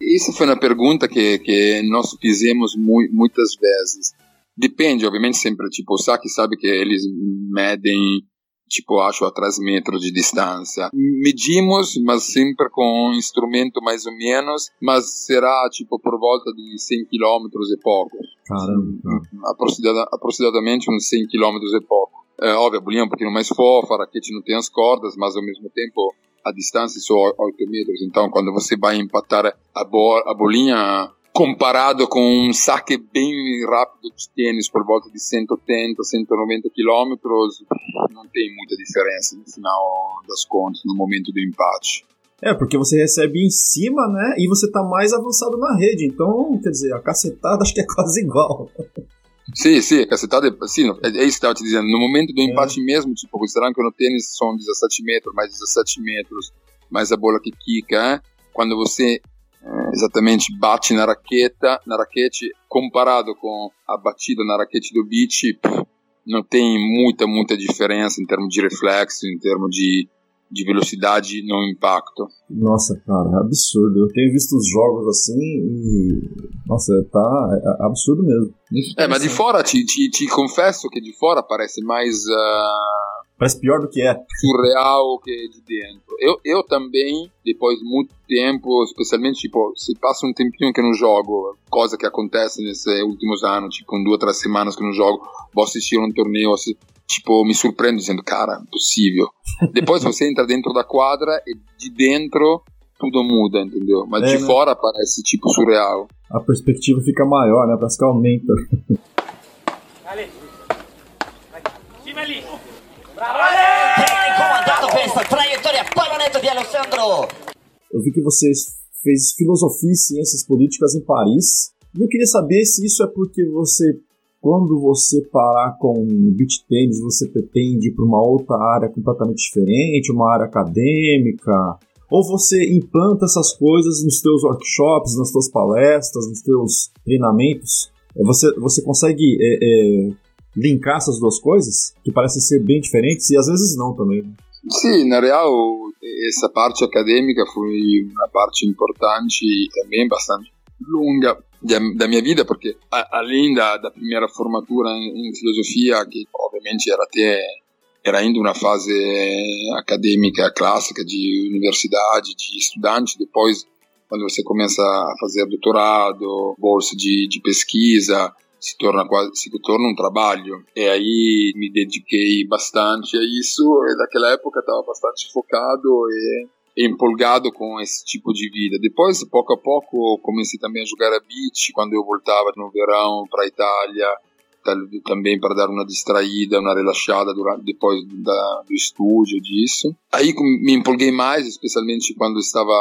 Isso foi uma pergunta que, que nós fizemos mu muitas vezes. Depende, obviamente, sempre, tipo, o saque sabe que eles medem, tipo, acho a 3 metros de distância. Medimos, mas sempre com um instrumento mais ou menos, mas será, tipo, por volta de 100 km e pouco. Caramba. aproximadamente uns 100 km e pouco. É, óbvio, a bolinha é um pouquinho mais fofa, a raquete não tem as cordas, mas ao mesmo tempo a distância são 8 metros. Então, quando você vai empatar a, bo a bolinha comparado com um saque bem rápido de tênis por volta de 180, 190 quilômetros, não tem muita diferença no final das contas, no momento do empate. É, porque você recebe em cima, né? E você tá mais avançado na rede. Então, quer dizer, a cacetada acho que é quase igual. Sim, sim, a cacetada é, sim, é, é isso que eu estava te dizendo. No momento do é. empate é. mesmo, tipo, considerando que no tênis são 17 metros, mais 17 metros, mais a bola que quica, é? quando você exatamente bate na raqueta, na raquete, comparado com a batida na raquete do beach, não tem muita, muita diferença em termos de reflexo, em termos de, de velocidade no impacto. Nossa, cara, é absurdo. Eu tenho visto os jogos assim e. Nossa, tá é, absurdo mesmo. É, mas de fora, te, te, te, confesso que de fora parece mais. Uh Parece pior do que é. Surreal que é de dentro. Eu, eu também, depois de muito tempo, especialmente, tipo, se passa um tempinho que não jogo, coisa que acontece nesses últimos anos, tipo, em duas, três semanas que não jogo, vou assistir um torneio, assim, tipo, me surpreendo dizendo, cara, impossível. Depois você entra dentro da quadra e de dentro tudo muda, entendeu? Mas é, de né? fora parece tipo surreal. A perspectiva fica maior, né? Parece que aumenta. Ali. Bravo! Eu vi que você fez filosofia e ciências políticas em Paris. E eu queria saber se isso é porque você quando você parar com beat tênis, você pretende ir para uma outra área completamente diferente, uma área acadêmica, ou você implanta essas coisas nos teus workshops, nas tuas palestras, nos teus treinamentos? É, você, você consegue é, é, linkar essas duas coisas, que parecem ser bem diferentes, e às vezes não também. Né? Sim, na real, essa parte acadêmica foi uma parte importante e também bastante longa da minha vida, porque além da, da primeira formatura em, em filosofia, que obviamente era até era ainda uma fase acadêmica clássica de universidade, de estudante, depois quando você começa a fazer doutorado, bolsa de, de pesquisa, se torna quase se torna um trabalho. E aí me dediquei bastante a isso e naquela época estava bastante focado e empolgado com esse tipo de vida. Depois, pouco a pouco, comecei também a jogar a beach quando eu voltava no verão para a Itália, também para dar uma distraída, uma relaxada durante, depois da, do estúdio disso. Aí me empolguei mais, especialmente quando estava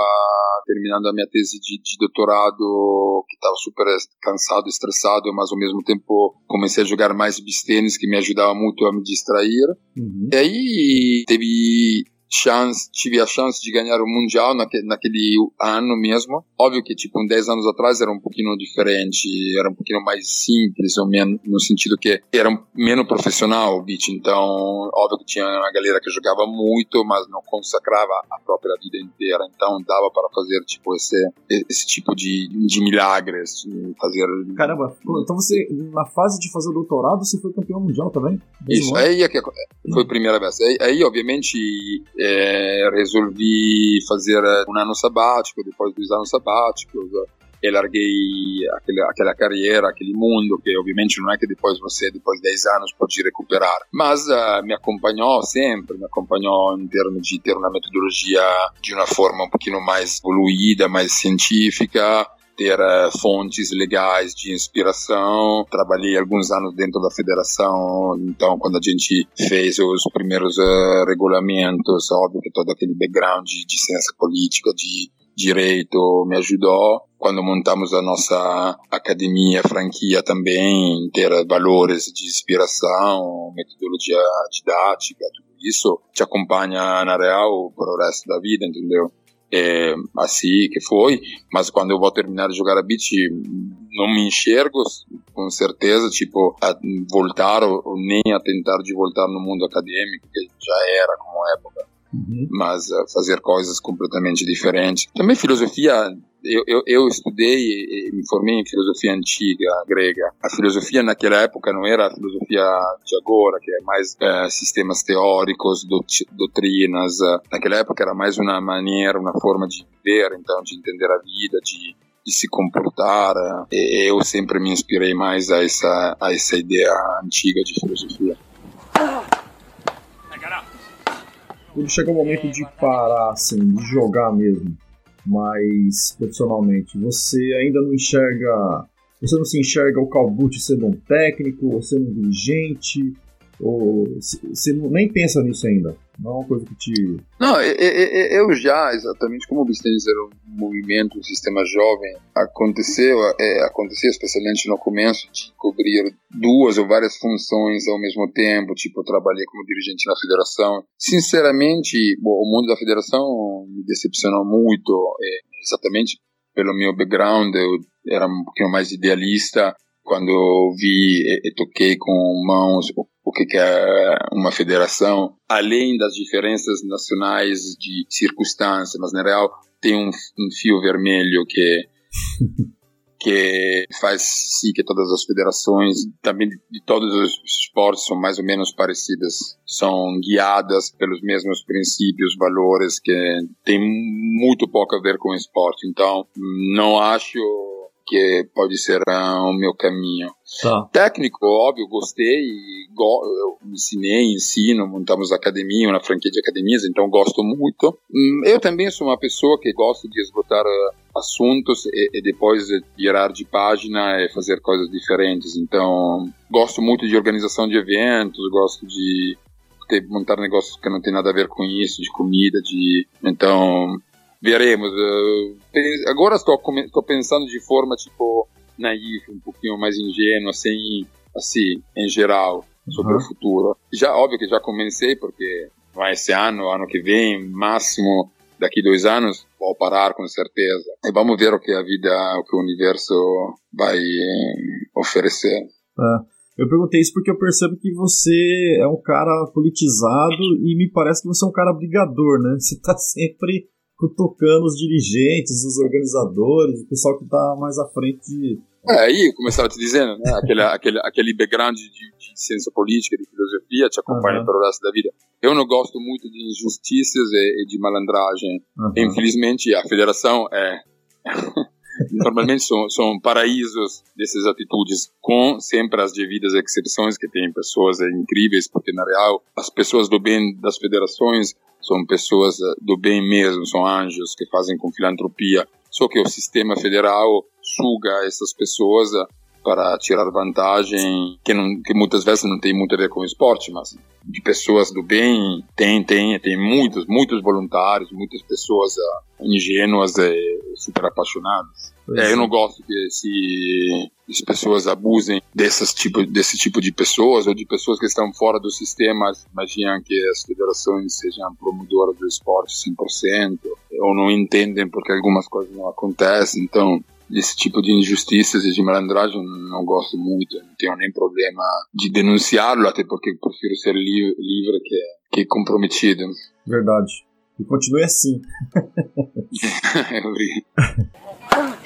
terminando a minha tese de, de doutorado, que estava super cansado, estressado, mas ao mesmo tempo comecei a jogar mais beach que me ajudava muito a me distrair. Uhum. E aí teve chance, tive a chance de ganhar o Mundial naquele, naquele ano mesmo. Óbvio que, tipo, uns 10 anos atrás era um pouquinho diferente, era um pouquinho mais simples, ou menos, no sentido que era menos profissional o beat. Então, óbvio que tinha uma galera que jogava muito, mas não consacrava a própria vida inteira. Então, dava para fazer, tipo, esse, esse tipo de, de milagres, de fazer... Caramba, então você, na fase de fazer o doutorado, você foi campeão mundial também? Isso, aí é que foi a primeira vez. Aí, aí obviamente, é, resolvi fazer um ano sabático, depois dos anos sabáticos, e larguei aquele, aquela carreira, aquele mundo, que obviamente não é que depois você, depois de 10 anos, pode recuperar, mas uh, me acompanhou sempre, me acompanhou em termos de ter uma metodologia de uma forma um pouquinho mais evoluída, mais científica, ter uh, fontes legais de inspiração. Trabalhei alguns anos dentro da federação, então quando a gente fez os primeiros uh, regulamentos, óbvio que todo aquele background de, de ciência política, de direito me ajudou. Quando montamos a nossa academia, franquia também, ter valores de inspiração, metodologia didática, tudo isso te acompanha na real para o resto da vida, entendeu? É, assim que foi, mas quando eu vou terminar de jogar a beat, não me enxergo com certeza, tipo, a voltar ou, nem a tentar de voltar no mundo acadêmico, que já era como época. Uhum. Mas uh, fazer coisas completamente diferentes. Também filosofia eu, eu, eu, estudei e me formei em filosofia antiga grega. A filosofia naquela época não era a filosofia de agora, que é mais é, sistemas teóricos, doutrinas. Naquela época era mais uma maneira, uma forma de viver, então de entender a vida, de, de se comportar. E eu sempre me inspirei mais a essa, a essa ideia antiga de filosofia. Quando chega o momento de parar, assim, de jogar mesmo, mais profissionalmente, você ainda não enxerga. Você não se enxerga o Calbucci sendo um técnico, ou sendo um dirigente, ou você nem pensa nisso ainda? Não é uma coisa que te. Não, eu já, exatamente como o Bistenis era um movimento, um sistema jovem, aconteceu, é, aconteceu especialmente no começo de cobrir duas ou várias funções ao mesmo tempo, tipo, eu trabalhei como dirigente na federação. Sinceramente, bom, o mundo da federação me decepcionou muito, é, exatamente pelo meu background, eu era um pouquinho mais idealista, quando eu vi e, toquei com mãos o que é uma federação, além das diferenças nacionais de circunstância, mas na real tem um, um fio vermelho que que faz sim que todas as federações, também de todos os esportes, são mais ou menos parecidas, são guiadas pelos mesmos princípios, valores que tem muito pouco a ver com o esporte. Então, não acho que pode ser uh, o meu caminho. Tá. Técnico, óbvio, gostei, go eu ensinei, ensino, montamos academia, uma franquia de academias, então gosto muito. Hum, eu também sou uma pessoa que gosta de esgotar uh, assuntos e, e, depois virar de página e fazer coisas diferentes. Então, gosto muito de organização de eventos, gosto de ter, montar negócios que não tem nada a ver com isso, de comida, de então veremos. Agora estou, estou pensando de forma tipo naif, um pouquinho mais ingênua, assim, assim, em geral, sobre uhum. o futuro. Já óbvio que já comecei porque vai esse ano, ano que vem, máximo daqui dois anos, vou parar com certeza. E vamos ver o que a vida, o que o universo vai oferecer. É. Eu perguntei isso porque eu percebo que você é um cara politizado e me parece que você é um cara brigador, né? Você está sempre cutucando os dirigentes, os organizadores, o pessoal que está mais à frente de. É, aí, eu estava te dizendo, né? aquele, aquele, aquele background de, de ciência política, de filosofia, te acompanha uhum. pelo resto da vida. Eu não gosto muito de injustiças e, e de malandragem. Uhum. Infelizmente, a federação é. normalmente são, são paraísos dessas atitudes, com sempre as devidas exceções que tem pessoas incríveis, porque na real as pessoas do bem das federações são pessoas eh, do bem mesmo, são anjos que fazem com filantropia. Só que o sistema federal suga essas pessoas eh, para tirar vantagem, que, não, que muitas vezes não tem muito a ver com o esporte, mas de pessoas do bem tem, tem, tem muitos, muitos voluntários, muitas pessoas uh, ingênuas e super apaixonadas. É, eu não gosto que se as pessoas abusem dessas tipo, desse tipo de pessoas ou de pessoas que estão fora do sistema, imaginam que as federações sejam promotoras do esporte 100% ou não entendem porque algumas coisas não acontecem. Então, desse tipo de injustiças e de malandragem não gosto muito, não tenho nem problema de denunciá-lo, até porque prefiro ser li livre que, que comprometido. Verdade. E continue assim.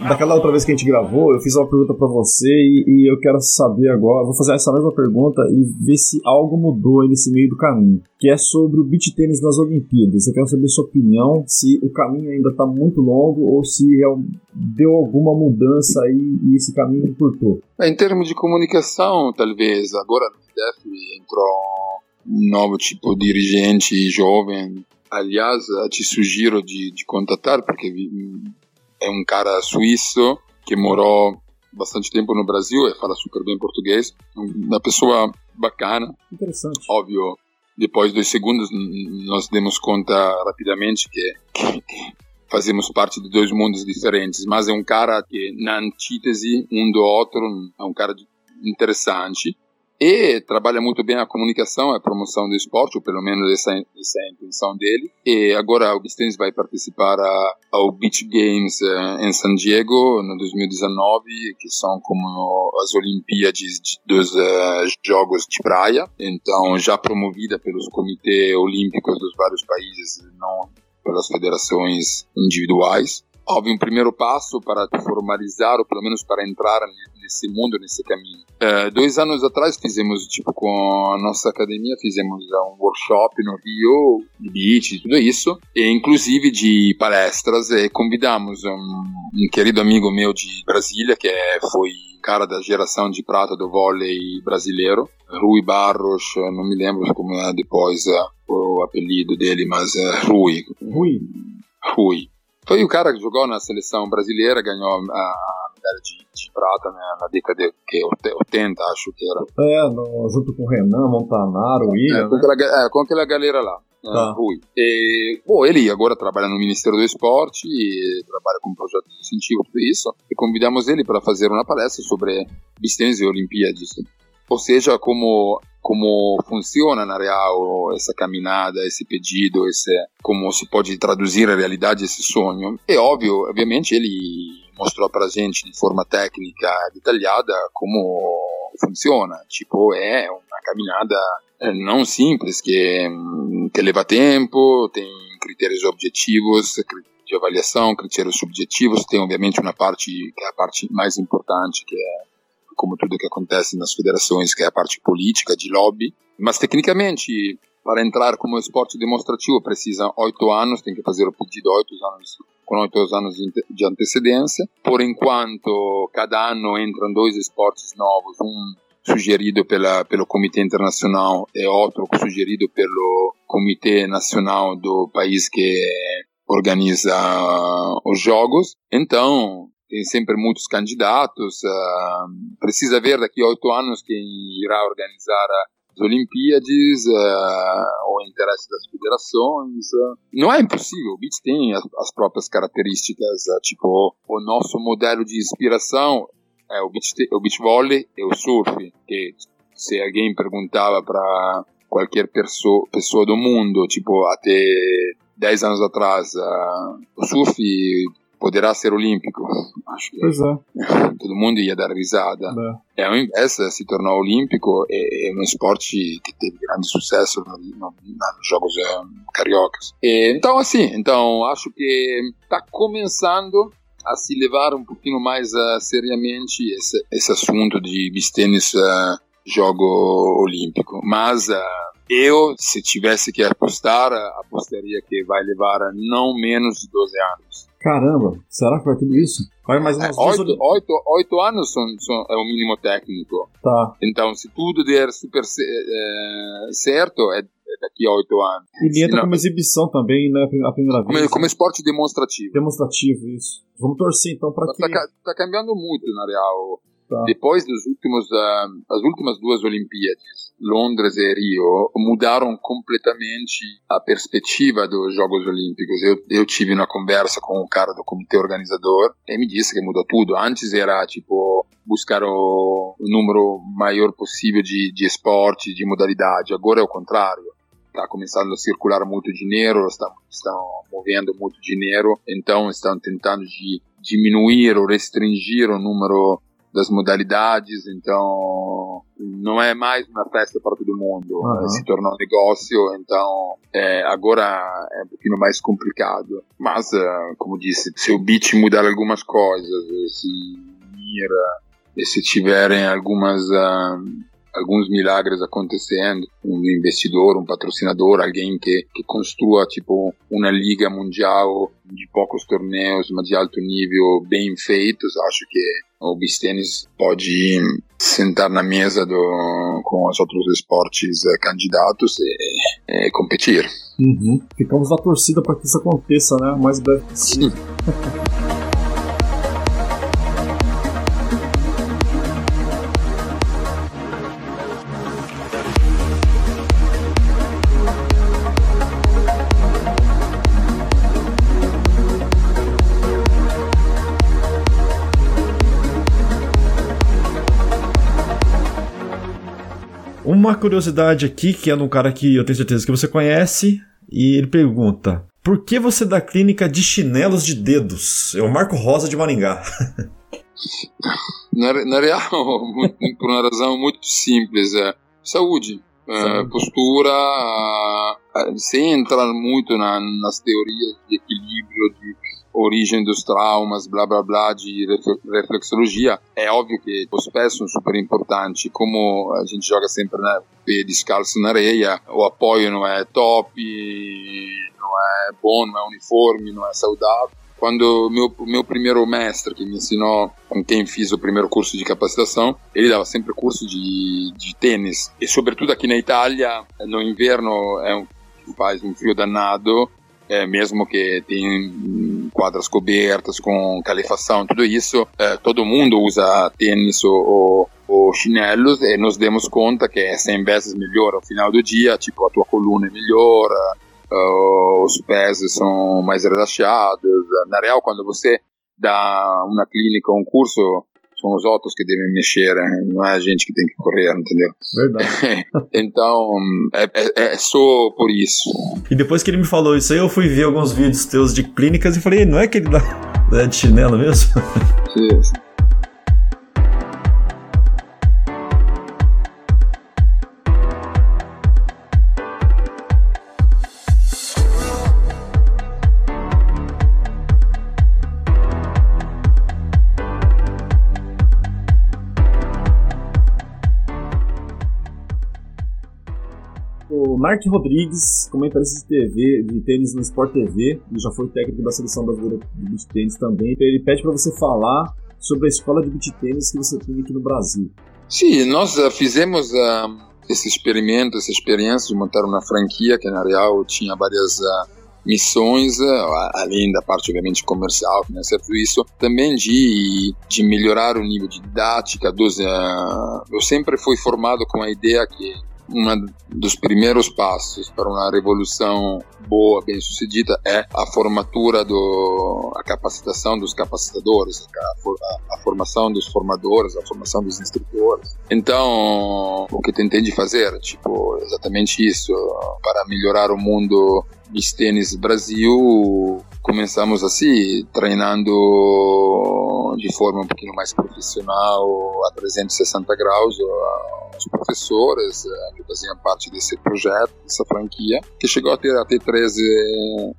Daquela outra vez que a gente gravou, eu fiz uma pergunta para você e, e, eu quero saber agora, vou fazer essa mesma pergunta e ver se algo mudou nesse meio do caminho, que é sobre o beach tênis nas Olimpíadas. Eu quero saber sua opinião, se o caminho ainda está muito longo ou se é deu alguma mudança aí e esse caminho encurtou. Em termos de comunicação, talvez, agora no FDF entrou um novo tipo de dirigente jovem. Aliás, te sugiro de, de contatar, porque é um cara suíço que morou bastante tempo no Brasil e fala super bem português. Uma pessoa bacana. Interessante. Óbvio, depois dos segundos nós demos conta rapidamente que, que fazemos parte de dois mundos diferentes, mas é um cara que na antítese um do outro, é um cara interessante e trabalha muito bem a comunicação, a promoção do esporte, ou pelo menos essa, essa é a intenção dele. E agora o Bistens vai participar a, ao Beach Games uh, em San Diego no 2019, que são como as Olimpíadas dos uh, Jogos de Praia. Então, já promovida pelos comitês olímpicos dos vários países, não pelas federações individuais óbvio, um primeiro passo para formalizar, ou pelo menos para entrar nesse mundo, nesse caminho. É, dois anos atrás fizemos, tipo, com a nossa academia, fizemos um workshop no Rio, de beach, tudo isso, e inclusive de palestras, e convidamos um, um querido amigo meu de Brasília, que é, foi cara da geração de prata do vôlei brasileiro, Rui Barros, não me lembro como é depois uh, o apelido dele, mas uh, Rui. Rui. Rui. Foi o cara que jogou na seleção brasileira, ganhou a medalha de, de prata né, na década de 80, acho que era. É, no, junto com o Renan, Montanaro, William. É, com, aquela, é, com aquela galera lá. Né, tá. Rui. E, bom, ele agora trabalha no Ministério do Esporte, trabalha com projetos de incentivo, tudo isso. E convidamos ele para fazer uma palestra sobre Bistens e Olimpíadas. Ou seja, como como funciona na real essa caminhada, esse pedido, esse, como se pode traduzir a realidade esse sonho. É óbvio, obviamente ele mostrou para gente de forma técnica detalhada como funciona. Tipo, é uma caminhada é, não simples, que, que leva tempo, tem critérios objetivos, de avaliação, critérios subjetivos, tem obviamente uma parte que é a parte mais importante, que é como tudo que acontece nas federações, que é a parte política, de lobby, mas tecnicamente para entrar como esporte demonstrativo precisa oito anos, tem que fazer o pedido oito anos com oito anos de antecedência. Por enquanto, cada ano entram dois esportes novos, um sugerido pela, pelo Comitê Internacional e outro sugerido pelo Comitê Nacional do país que organiza os jogos. Então, tem sempre muitos candidatos. Uh, precisa ver daqui a oito anos quem irá organizar as Olimpíadas, uh, o interesse das federações. Uh, não é impossível, o beach tem as, as próprias características, tipo, o nosso modelo de inspiração é o beach, o beach volley e o surf, que se alguém perguntava para qualquer pessoa, pessoa do mundo, tipo, até 10 anos atrás, o surf poderá ser olímpico. Acho que pois é. todo mundo ia dar risada. É. E ao invés se tornou olímpico, é, é um esporte que teve grande sucesso no, no, nos Jogos um, Cariocas. E, então, assim, então acho que está começando a se levar um pouquinho mais uh, seriamente esse, esse assunto de beach tennis uh, jogo olímpico. Mas uh, eu, se tivesse que apostar, apostaria que vai levar não menos de 12 anos. Caramba, será que vai tudo isso? Vai mais umas é, oito, oito, oito anos são, são, é o mínimo técnico. Tá. Então, se tudo der super é, certo, é, é daqui a oito anos. E entra como exibição também, né? A primeira vez. Como, como esporte demonstrativo. Demonstrativo, isso. Vamos torcer então para que. Tá, tá cambiando muito, na real. Depois dos últimos, uh, as últimas duas Olimpíadas, Londres e Rio, mudaram completamente a perspectiva dos Jogos Olímpicos. Eu, eu tive uma conversa com o cara do comitê organizador e me disse que mudou tudo. Antes era tipo buscar o número maior possível de, de esporte, de modalidade. Agora é o contrário está começando a circular muito dinheiro, estão, estão movendo muito dinheiro, então estão tentando de diminuir ou restringir o número das modalidades, então não é mais uma festa para todo mundo, uhum. se tornou um negócio, então é, agora é um pouquinho mais complicado. Mas, uh, como disse, se o beat mudar algumas coisas, se mira, e se tiverem algumas uh, alguns milagres acontecendo, um investidor, um patrocinador, alguém que, que construa tipo uma liga mundial de poucos torneios, mas de alto nível, bem feitos, acho que o tennis pode sentar na mesa do, com os outros esportes eh, candidatos e, e competir. Uhum. Ficamos na torcida para que isso aconteça, né? O mais breve possível. uma curiosidade aqui, que é um cara que eu tenho certeza que você conhece, e ele pergunta: Por que você dá clínica de chinelos de dedos? É o Marco Rosa de Maringá. na, na real, por uma razão muito simples: é saúde. É, postura, sem entrar muito na, nas teorias de equilíbrio, de origem dos traumas, blá blá blá, de reflexologia, é óbvio que os pés são super importantes. Como a gente joga sempre né, pé descalço na areia, o apoio não é top, não é bom, não é uniforme, não é saudável. Quando meu meu primeiro mestre que me ensinou, com quem fiz o primeiro curso de capacitação, ele dava sempre curso de, de tênis. E sobretudo aqui na Itália, no inverno é um, faz um frio danado, é, mesmo que tem quadras cobertas com calefação, tudo isso, é, todo mundo usa tênis ou, ou, chinelos e nos demos conta que é 100 vezes melhor ao final do dia, tipo a tua coluna é melhor, uh, os pés são mais relaxados. Na real, quando você dá uma clínica, um curso, são os outros que devem mexer, não é a gente que tem que correr, entendeu? Verdade. então, é, é, é, só por isso. E depois que ele me falou isso aí, eu fui ver alguns vídeos teus de clínicas e falei, não é que ele dá, dá de chinelo mesmo? Sim, Mark Rodrigues, comentarista de TV, de tênis no Sport TV, e já foi técnico da seleção brasileira de tênis também. Ele pede para você falar sobre a escola de beach tênis que você tem aqui no Brasil. Sim, nós uh, fizemos uh, esse experimento, essa experiência de montar uma franquia que na real tinha várias uh, missões, além da parte obviamente comercial, financeira, tudo isso, também de, de melhorar o nível de didática dos... eu sempre fui formado com a ideia que um dos primeiros passos para uma revolução boa, bem sucedida, é a formatura, do, a capacitação dos capacitadores, a, a, formação dos formadores, a formação dos instrutores. Então, o que tentei de fazer, tipo, exatamente isso, para melhorar o mundo de tênis Brasil, começamos assim, treinando de forma um pouquinho mais profissional, a 360 graus, os professores eh, que faziam parte desse projeto, dessa franquia, que chegou a ter até 13,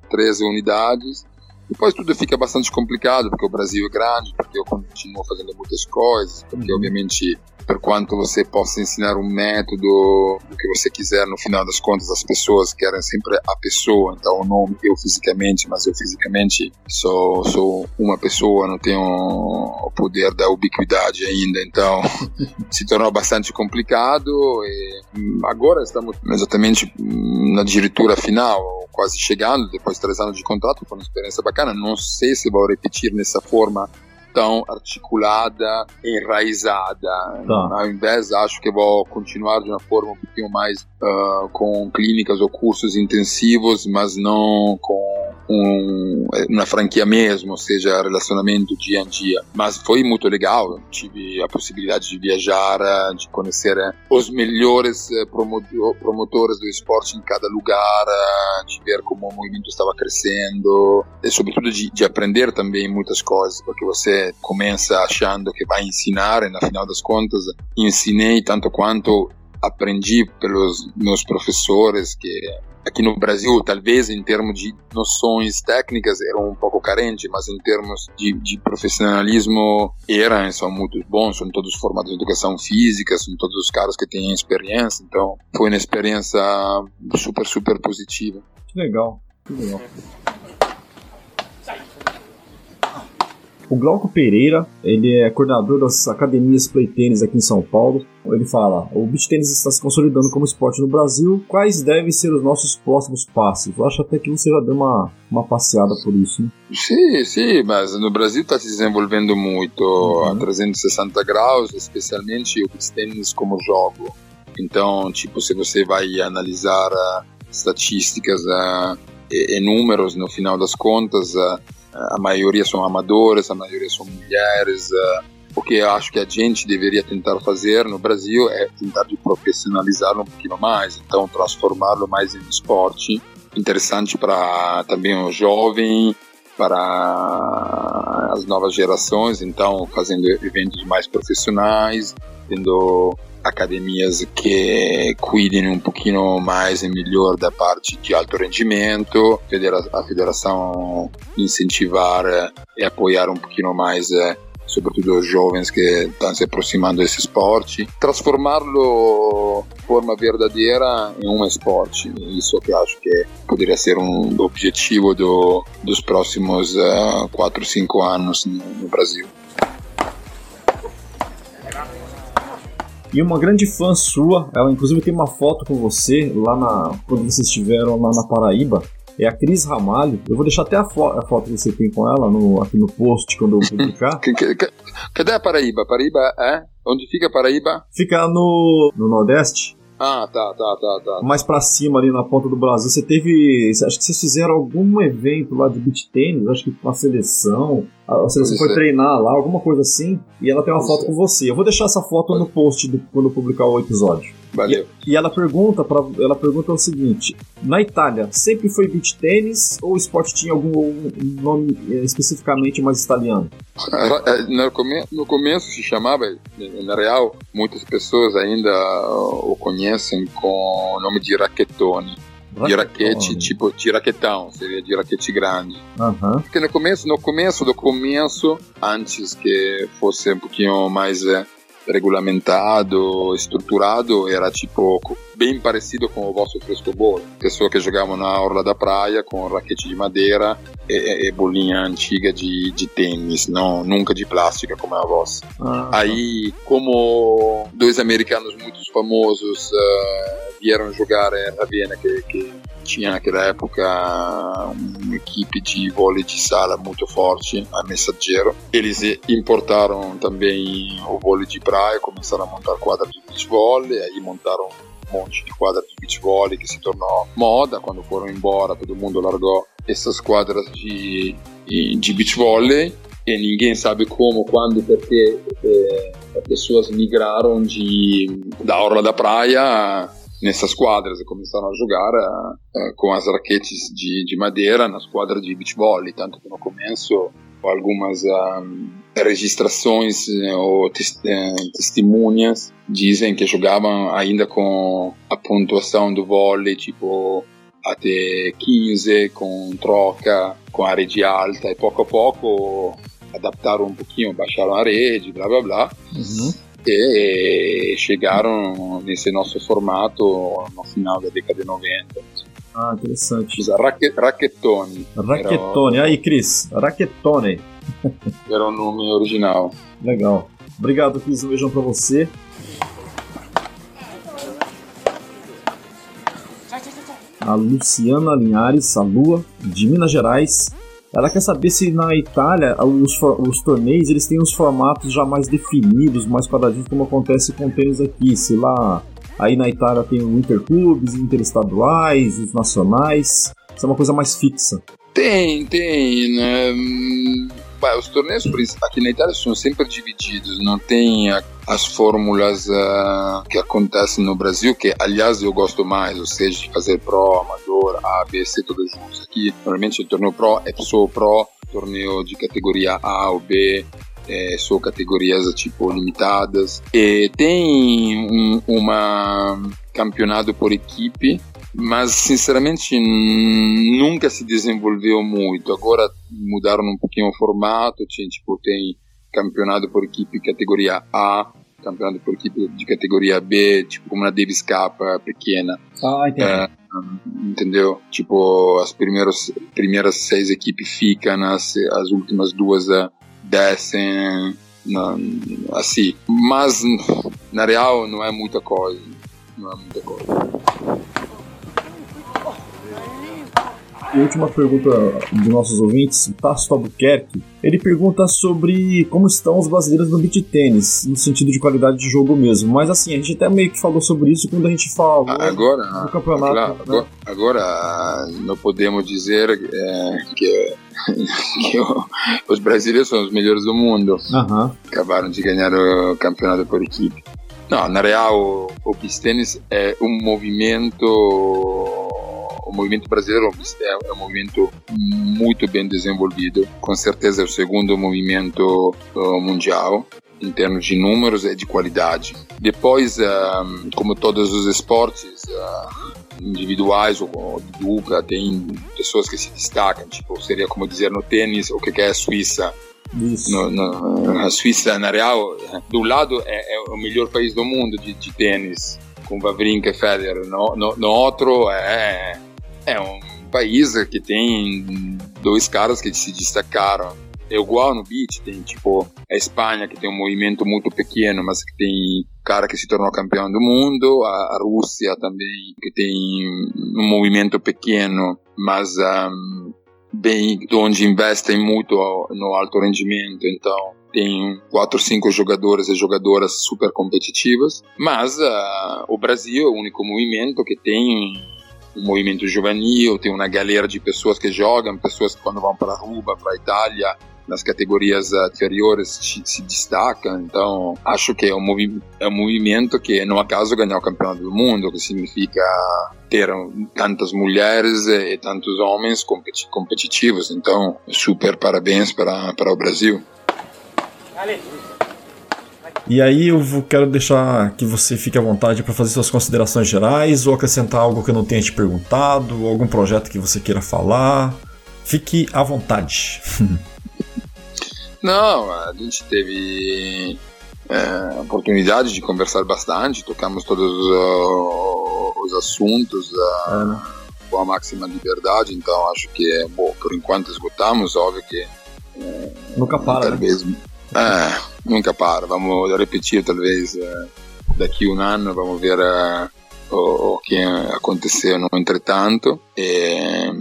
13 unidades. Depois tudo fica bastante complicado, porque o Brasil é grande, porque eu continuo fazendo muitas coisas, porque uhum. obviamente por quanto você possa ensinar um método, o que você quiser, no final das contas as pessoas querem sempre a pessoa, então não eu fisicamente, mas eu fisicamente sou, sou uma pessoa, não tenho o poder da ubiquidade ainda, então se tornou bastante complicado e agora estamos exatamente na diretura final, quase chegando, depois de três anos de contrato, foi uma experiência bacana, não sei se vou repetir nessa forma tão articulada, enraizada. Tá. Ao invés, acho que vou continuar de uma forma um pouquinho mais uh, com clínicas ou cursos intensivos, mas não com um, uma franquia mesmo, ou seja, relacionamento dia a dia. Mas foi muito legal, tive a possibilidade de viajar, de conhecer eh, os melhores eh, promotores do esporte em cada lugar, eh, de ver como o movimento estava crescendo e sobretudo de, de aprender também muitas coisas, porque você começa achando que vai ensinar e na final das contas ensinei tanto quanto aprendi pelos meus professores que aqui no Brasil, talvez em termos de noções técnicas eram um pouco carentes, mas em termos de, de profissionalismo eram, são muito bons, são todos formados em educação física, são todos os caras que têm experiência, então foi uma experiência super, super positiva. Que legal, que legal. O Glauco Pereira, ele é coordenador das academias Play Tênis aqui em São Paulo. Ele fala: o beach tênis está se consolidando como esporte no Brasil. Quais devem ser os nossos próximos passos? Eu acho até que você já deu uma, uma passeada por isso. Né? Sim, sim, mas no Brasil está se desenvolvendo muito uhum. a 360 graus, especialmente o beach tênis como jogo. Então, tipo, se você vai analisar uh, estatísticas uh, e, e, números, no final das contas, uh, a maioria são amadoras, a maioria são mulheres. Eh, o que eu acho que a gente deveria tentar fazer no Brasil é tentar profissionalizá-lo um pouquinho mais, então transformá-lo mais em esporte interessante para também o jovem, para as novas gerações, então fazendo eventos mais profissionais, tendo academias que cuidem um pouquinho mais e melhor da parte de alto rendimento, a federação incentivar e apoiar um pouquinho mais sobretudo os jovens que estão se aproximando desse esporte, transformá-lo de forma verdadeira em um esporte. Isso que acho que poderia ser um objetivo do, dos próximos 4, uh, 5 anos no, no Brasil. E uma grande fã sua, ela inclusive tem uma foto com você lá na. quando vocês estiveram lá na Paraíba. É a Cris Ramalho. Eu vou deixar até a, fo a, foto que você tem com ela no, aqui no post quando eu publicar. Cadê a Paraíba? Paraíba é? Onde fica a Paraíba? Fica no, no Nordeste. Ah, tá, tá, tá, tá. Mais pra cima ali na ponta do Brasil. Você teve. Acho que vocês fizeram algum evento lá de beach tênis, acho que com a seleção. A seleção foi é. treinar lá, alguma coisa assim. E ela tem uma foto é. com você. Eu vou deixar essa foto no post do, quando publicar o episódio. Valeu. E, e, ela pergunta para ela pergunta o seguinte: na Itália sempre foi beach tênis ou o esporte tinha algum nome eh, especificamente mais italiano? É, no, come, no começo se chamava, na real, muitas pessoas ainda o conhecem com o nome de raquetone. De raquete, tipo de raquetão, seria de raquete grande. Uhum. Porque no começo, no começo do começo, antes que fosse um pouquinho mais regolamentado, estruturado, era tipo bem parecido com o vosso frescobol. Pessoas que jogavam na orla da praia com raquete de madeira e, e bolinha antiga de, de tênis, não, nunca de plástica como é a vossa. Ah, Aí, como dois americanos muito famosos uh, vieram jogar a Viena, que, que tinha naquela época uma equipe de vôlei de sala muito forte, a Messaggero. Eles importaram também o vôlei de praia, começaram a montar quadra de beach vôlei, aí montaram um monte de quadra de beach vôlei que se tornou moda. Quando foram embora, todo mundo largou essas quadras de, de beach vôlei e ninguém sabe como, quando, porque eh, as pessoas migraram de, da orla da praia nessas quadras e começaram a jogar uh, com as raquetes de, de madeira nas quadras de beach volley, tanto que no começo algumas um, registrações uh, ou tes uh, testemunhas dizem que jogavam ainda com a pontuação do vôlei, tipo até 15, com troca, com a rede alta, e pouco a pouco adaptaram um pouquinho, baixaram a rede, blá blá blá. Uhum e chegaram nesse nosso formato no final da década de 90. Ah, interessante. Raque, Racchettone. Racchettone, aí Cris, Racchettone. Era o nome original. Legal. Obrigado, Cris, um beijão pra você. A Luciana Linhares, a Lua, de Minas Gerais, ela quer saber se na Itália os, os torneios eles têm os formatos já mais definidos, mais quadradinhos, como acontece com o tênis aqui. Se lá aí na Itália tem o interclubes, interestaduais, os nacionais. Isso é uma coisa mais fixa. Tem, tem. Né? Os torneios aqui na Itália são sempre divididos, não tem as fórmulas uh, que acontecem no Brasil, que aliás eu gosto mais, ou seja, fazer pro, amador, A, B, C, todos juntos. Aqui normalmente o torneio pro é só pro, torneio de categoria A ou B, é, são categorias tipo limitadas e tem um uma campeonato por equipe mas sinceramente nunca se desenvolveu muito. Agora mudaram um pouquinho o formato, tipo, tem campeonato por equipe categoria A, campeonato por equipe de categoria B, tipo como na Davis Cup pequena. Ah, entendi. É, entendeu? Tipo, as primeiras, primeiras seis equipes ficam, as, as últimas duas uh, descem, na, assim. Mas, na real, não é muita coisa. Não é muita coisa. E última pergunta de nossos ouvintes, Tasso Albuquerque. Ele pergunta sobre como estão os brasileiros no beat tênis, no sentido de qualidade de jogo mesmo. Mas assim, a gente até meio que falou sobre isso quando a gente falou agora, no campeonato. Claro, né? agora, agora, não podemos dizer é, que, que os brasileiros são os melhores do mundo. Uhum. Acabaram de ganhar o campeonato por equipe. Não, na real, o beach tênis é um movimento o movimento brasileiro é, é um movimento muito bem desenvolvido, com certeza é o segundo movimento uh, mundial em termos de números e de qualidade. Depois, uh, como todos os esportes uh, individuais ou de dupla, tem pessoas que se destacam, tipo, seria como dizer no tênis o que é a Suíça. No, no, a Suíça, na real, do lado é, é, o melhor país do mundo de, de tênis, com Wawrinka e Federer. No, no, no outro é é um país que tem dois caras que se destacaram. É igual no beach, tem tipo a Espanha que tem um movimento muito pequeno, mas que tem cara que se tornou campeão do mundo, a, a Rússia também que tem um movimento pequeno, mas um, bem onde investem muito no alto rendimento, então tem quatro, cinco jogadores e jogadoras super competitivas, mas uh, o Brasil é o único movimento que tem o movimento juvenil, tem uma galera de pessoas que jogam, pessoas que quando vão para a Ruba, para a Itália, nas categorias anteriores se destacam. Então, acho que é um, é um movimento que, no acaso, ganhou o campeonato do mundo, que significa ter tantas mulheres e tantos homens competi competitivos. Então, super parabéns para, para o Brasil. E aí eu quero deixar que você fique à vontade para fazer suas considerações gerais ou acrescentar algo que eu não tenha te perguntado, algum projeto que você queira falar. Fique à vontade. não, a gente teve é, oportunidade de conversar bastante, tocamos todos uh, os assuntos uh, é, com a máxima liberdade, então acho que, bom, por enquanto esgotamos, óbvio que... Uh, nunca para, talvez, né? É, nunca para, vamos repetir talvez daqui um ano, vamos ver o, o, que aconteceu no entretanto, e,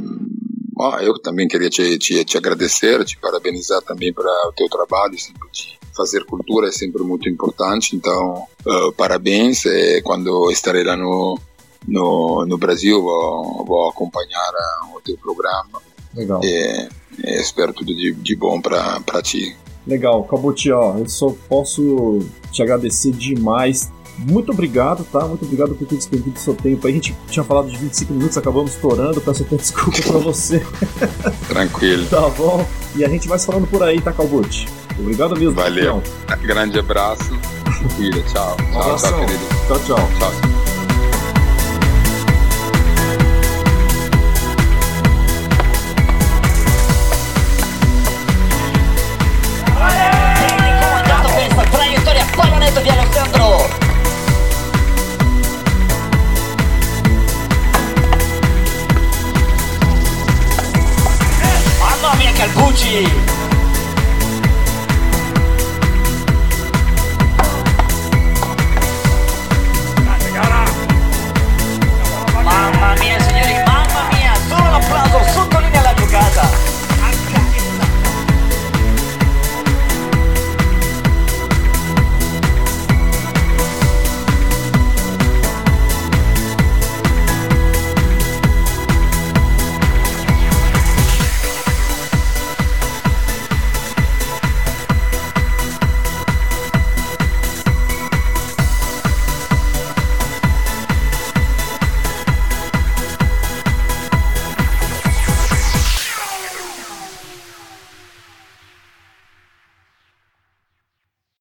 eu também queria te, te, te agradecer, te parabenizar também para o teu trabalho, sempre te fazer cultura é sempre muito importante, então uh, parabéns. E quando estarei lá no, no, no Brasil, vou, vou acompanhar uh, o teu programa. Legal. E, e espero tudo de, de bom para ti. Legal, Cabuti, ó, eu só posso te agradecer demais. Muito obrigado, tá? Muito obrigado por ter despendido seu tempo. A gente tinha falado de 25 minutos, acabamos estourando. Peço até desculpa pra você. Tranquilo. tá bom. E a gente vai se falando por aí, tá, Calbuti? Obrigado mesmo. Valeu. Grande abraço. Tchau. Tchau, tchau, querido. Tchau, tchau. Tchau.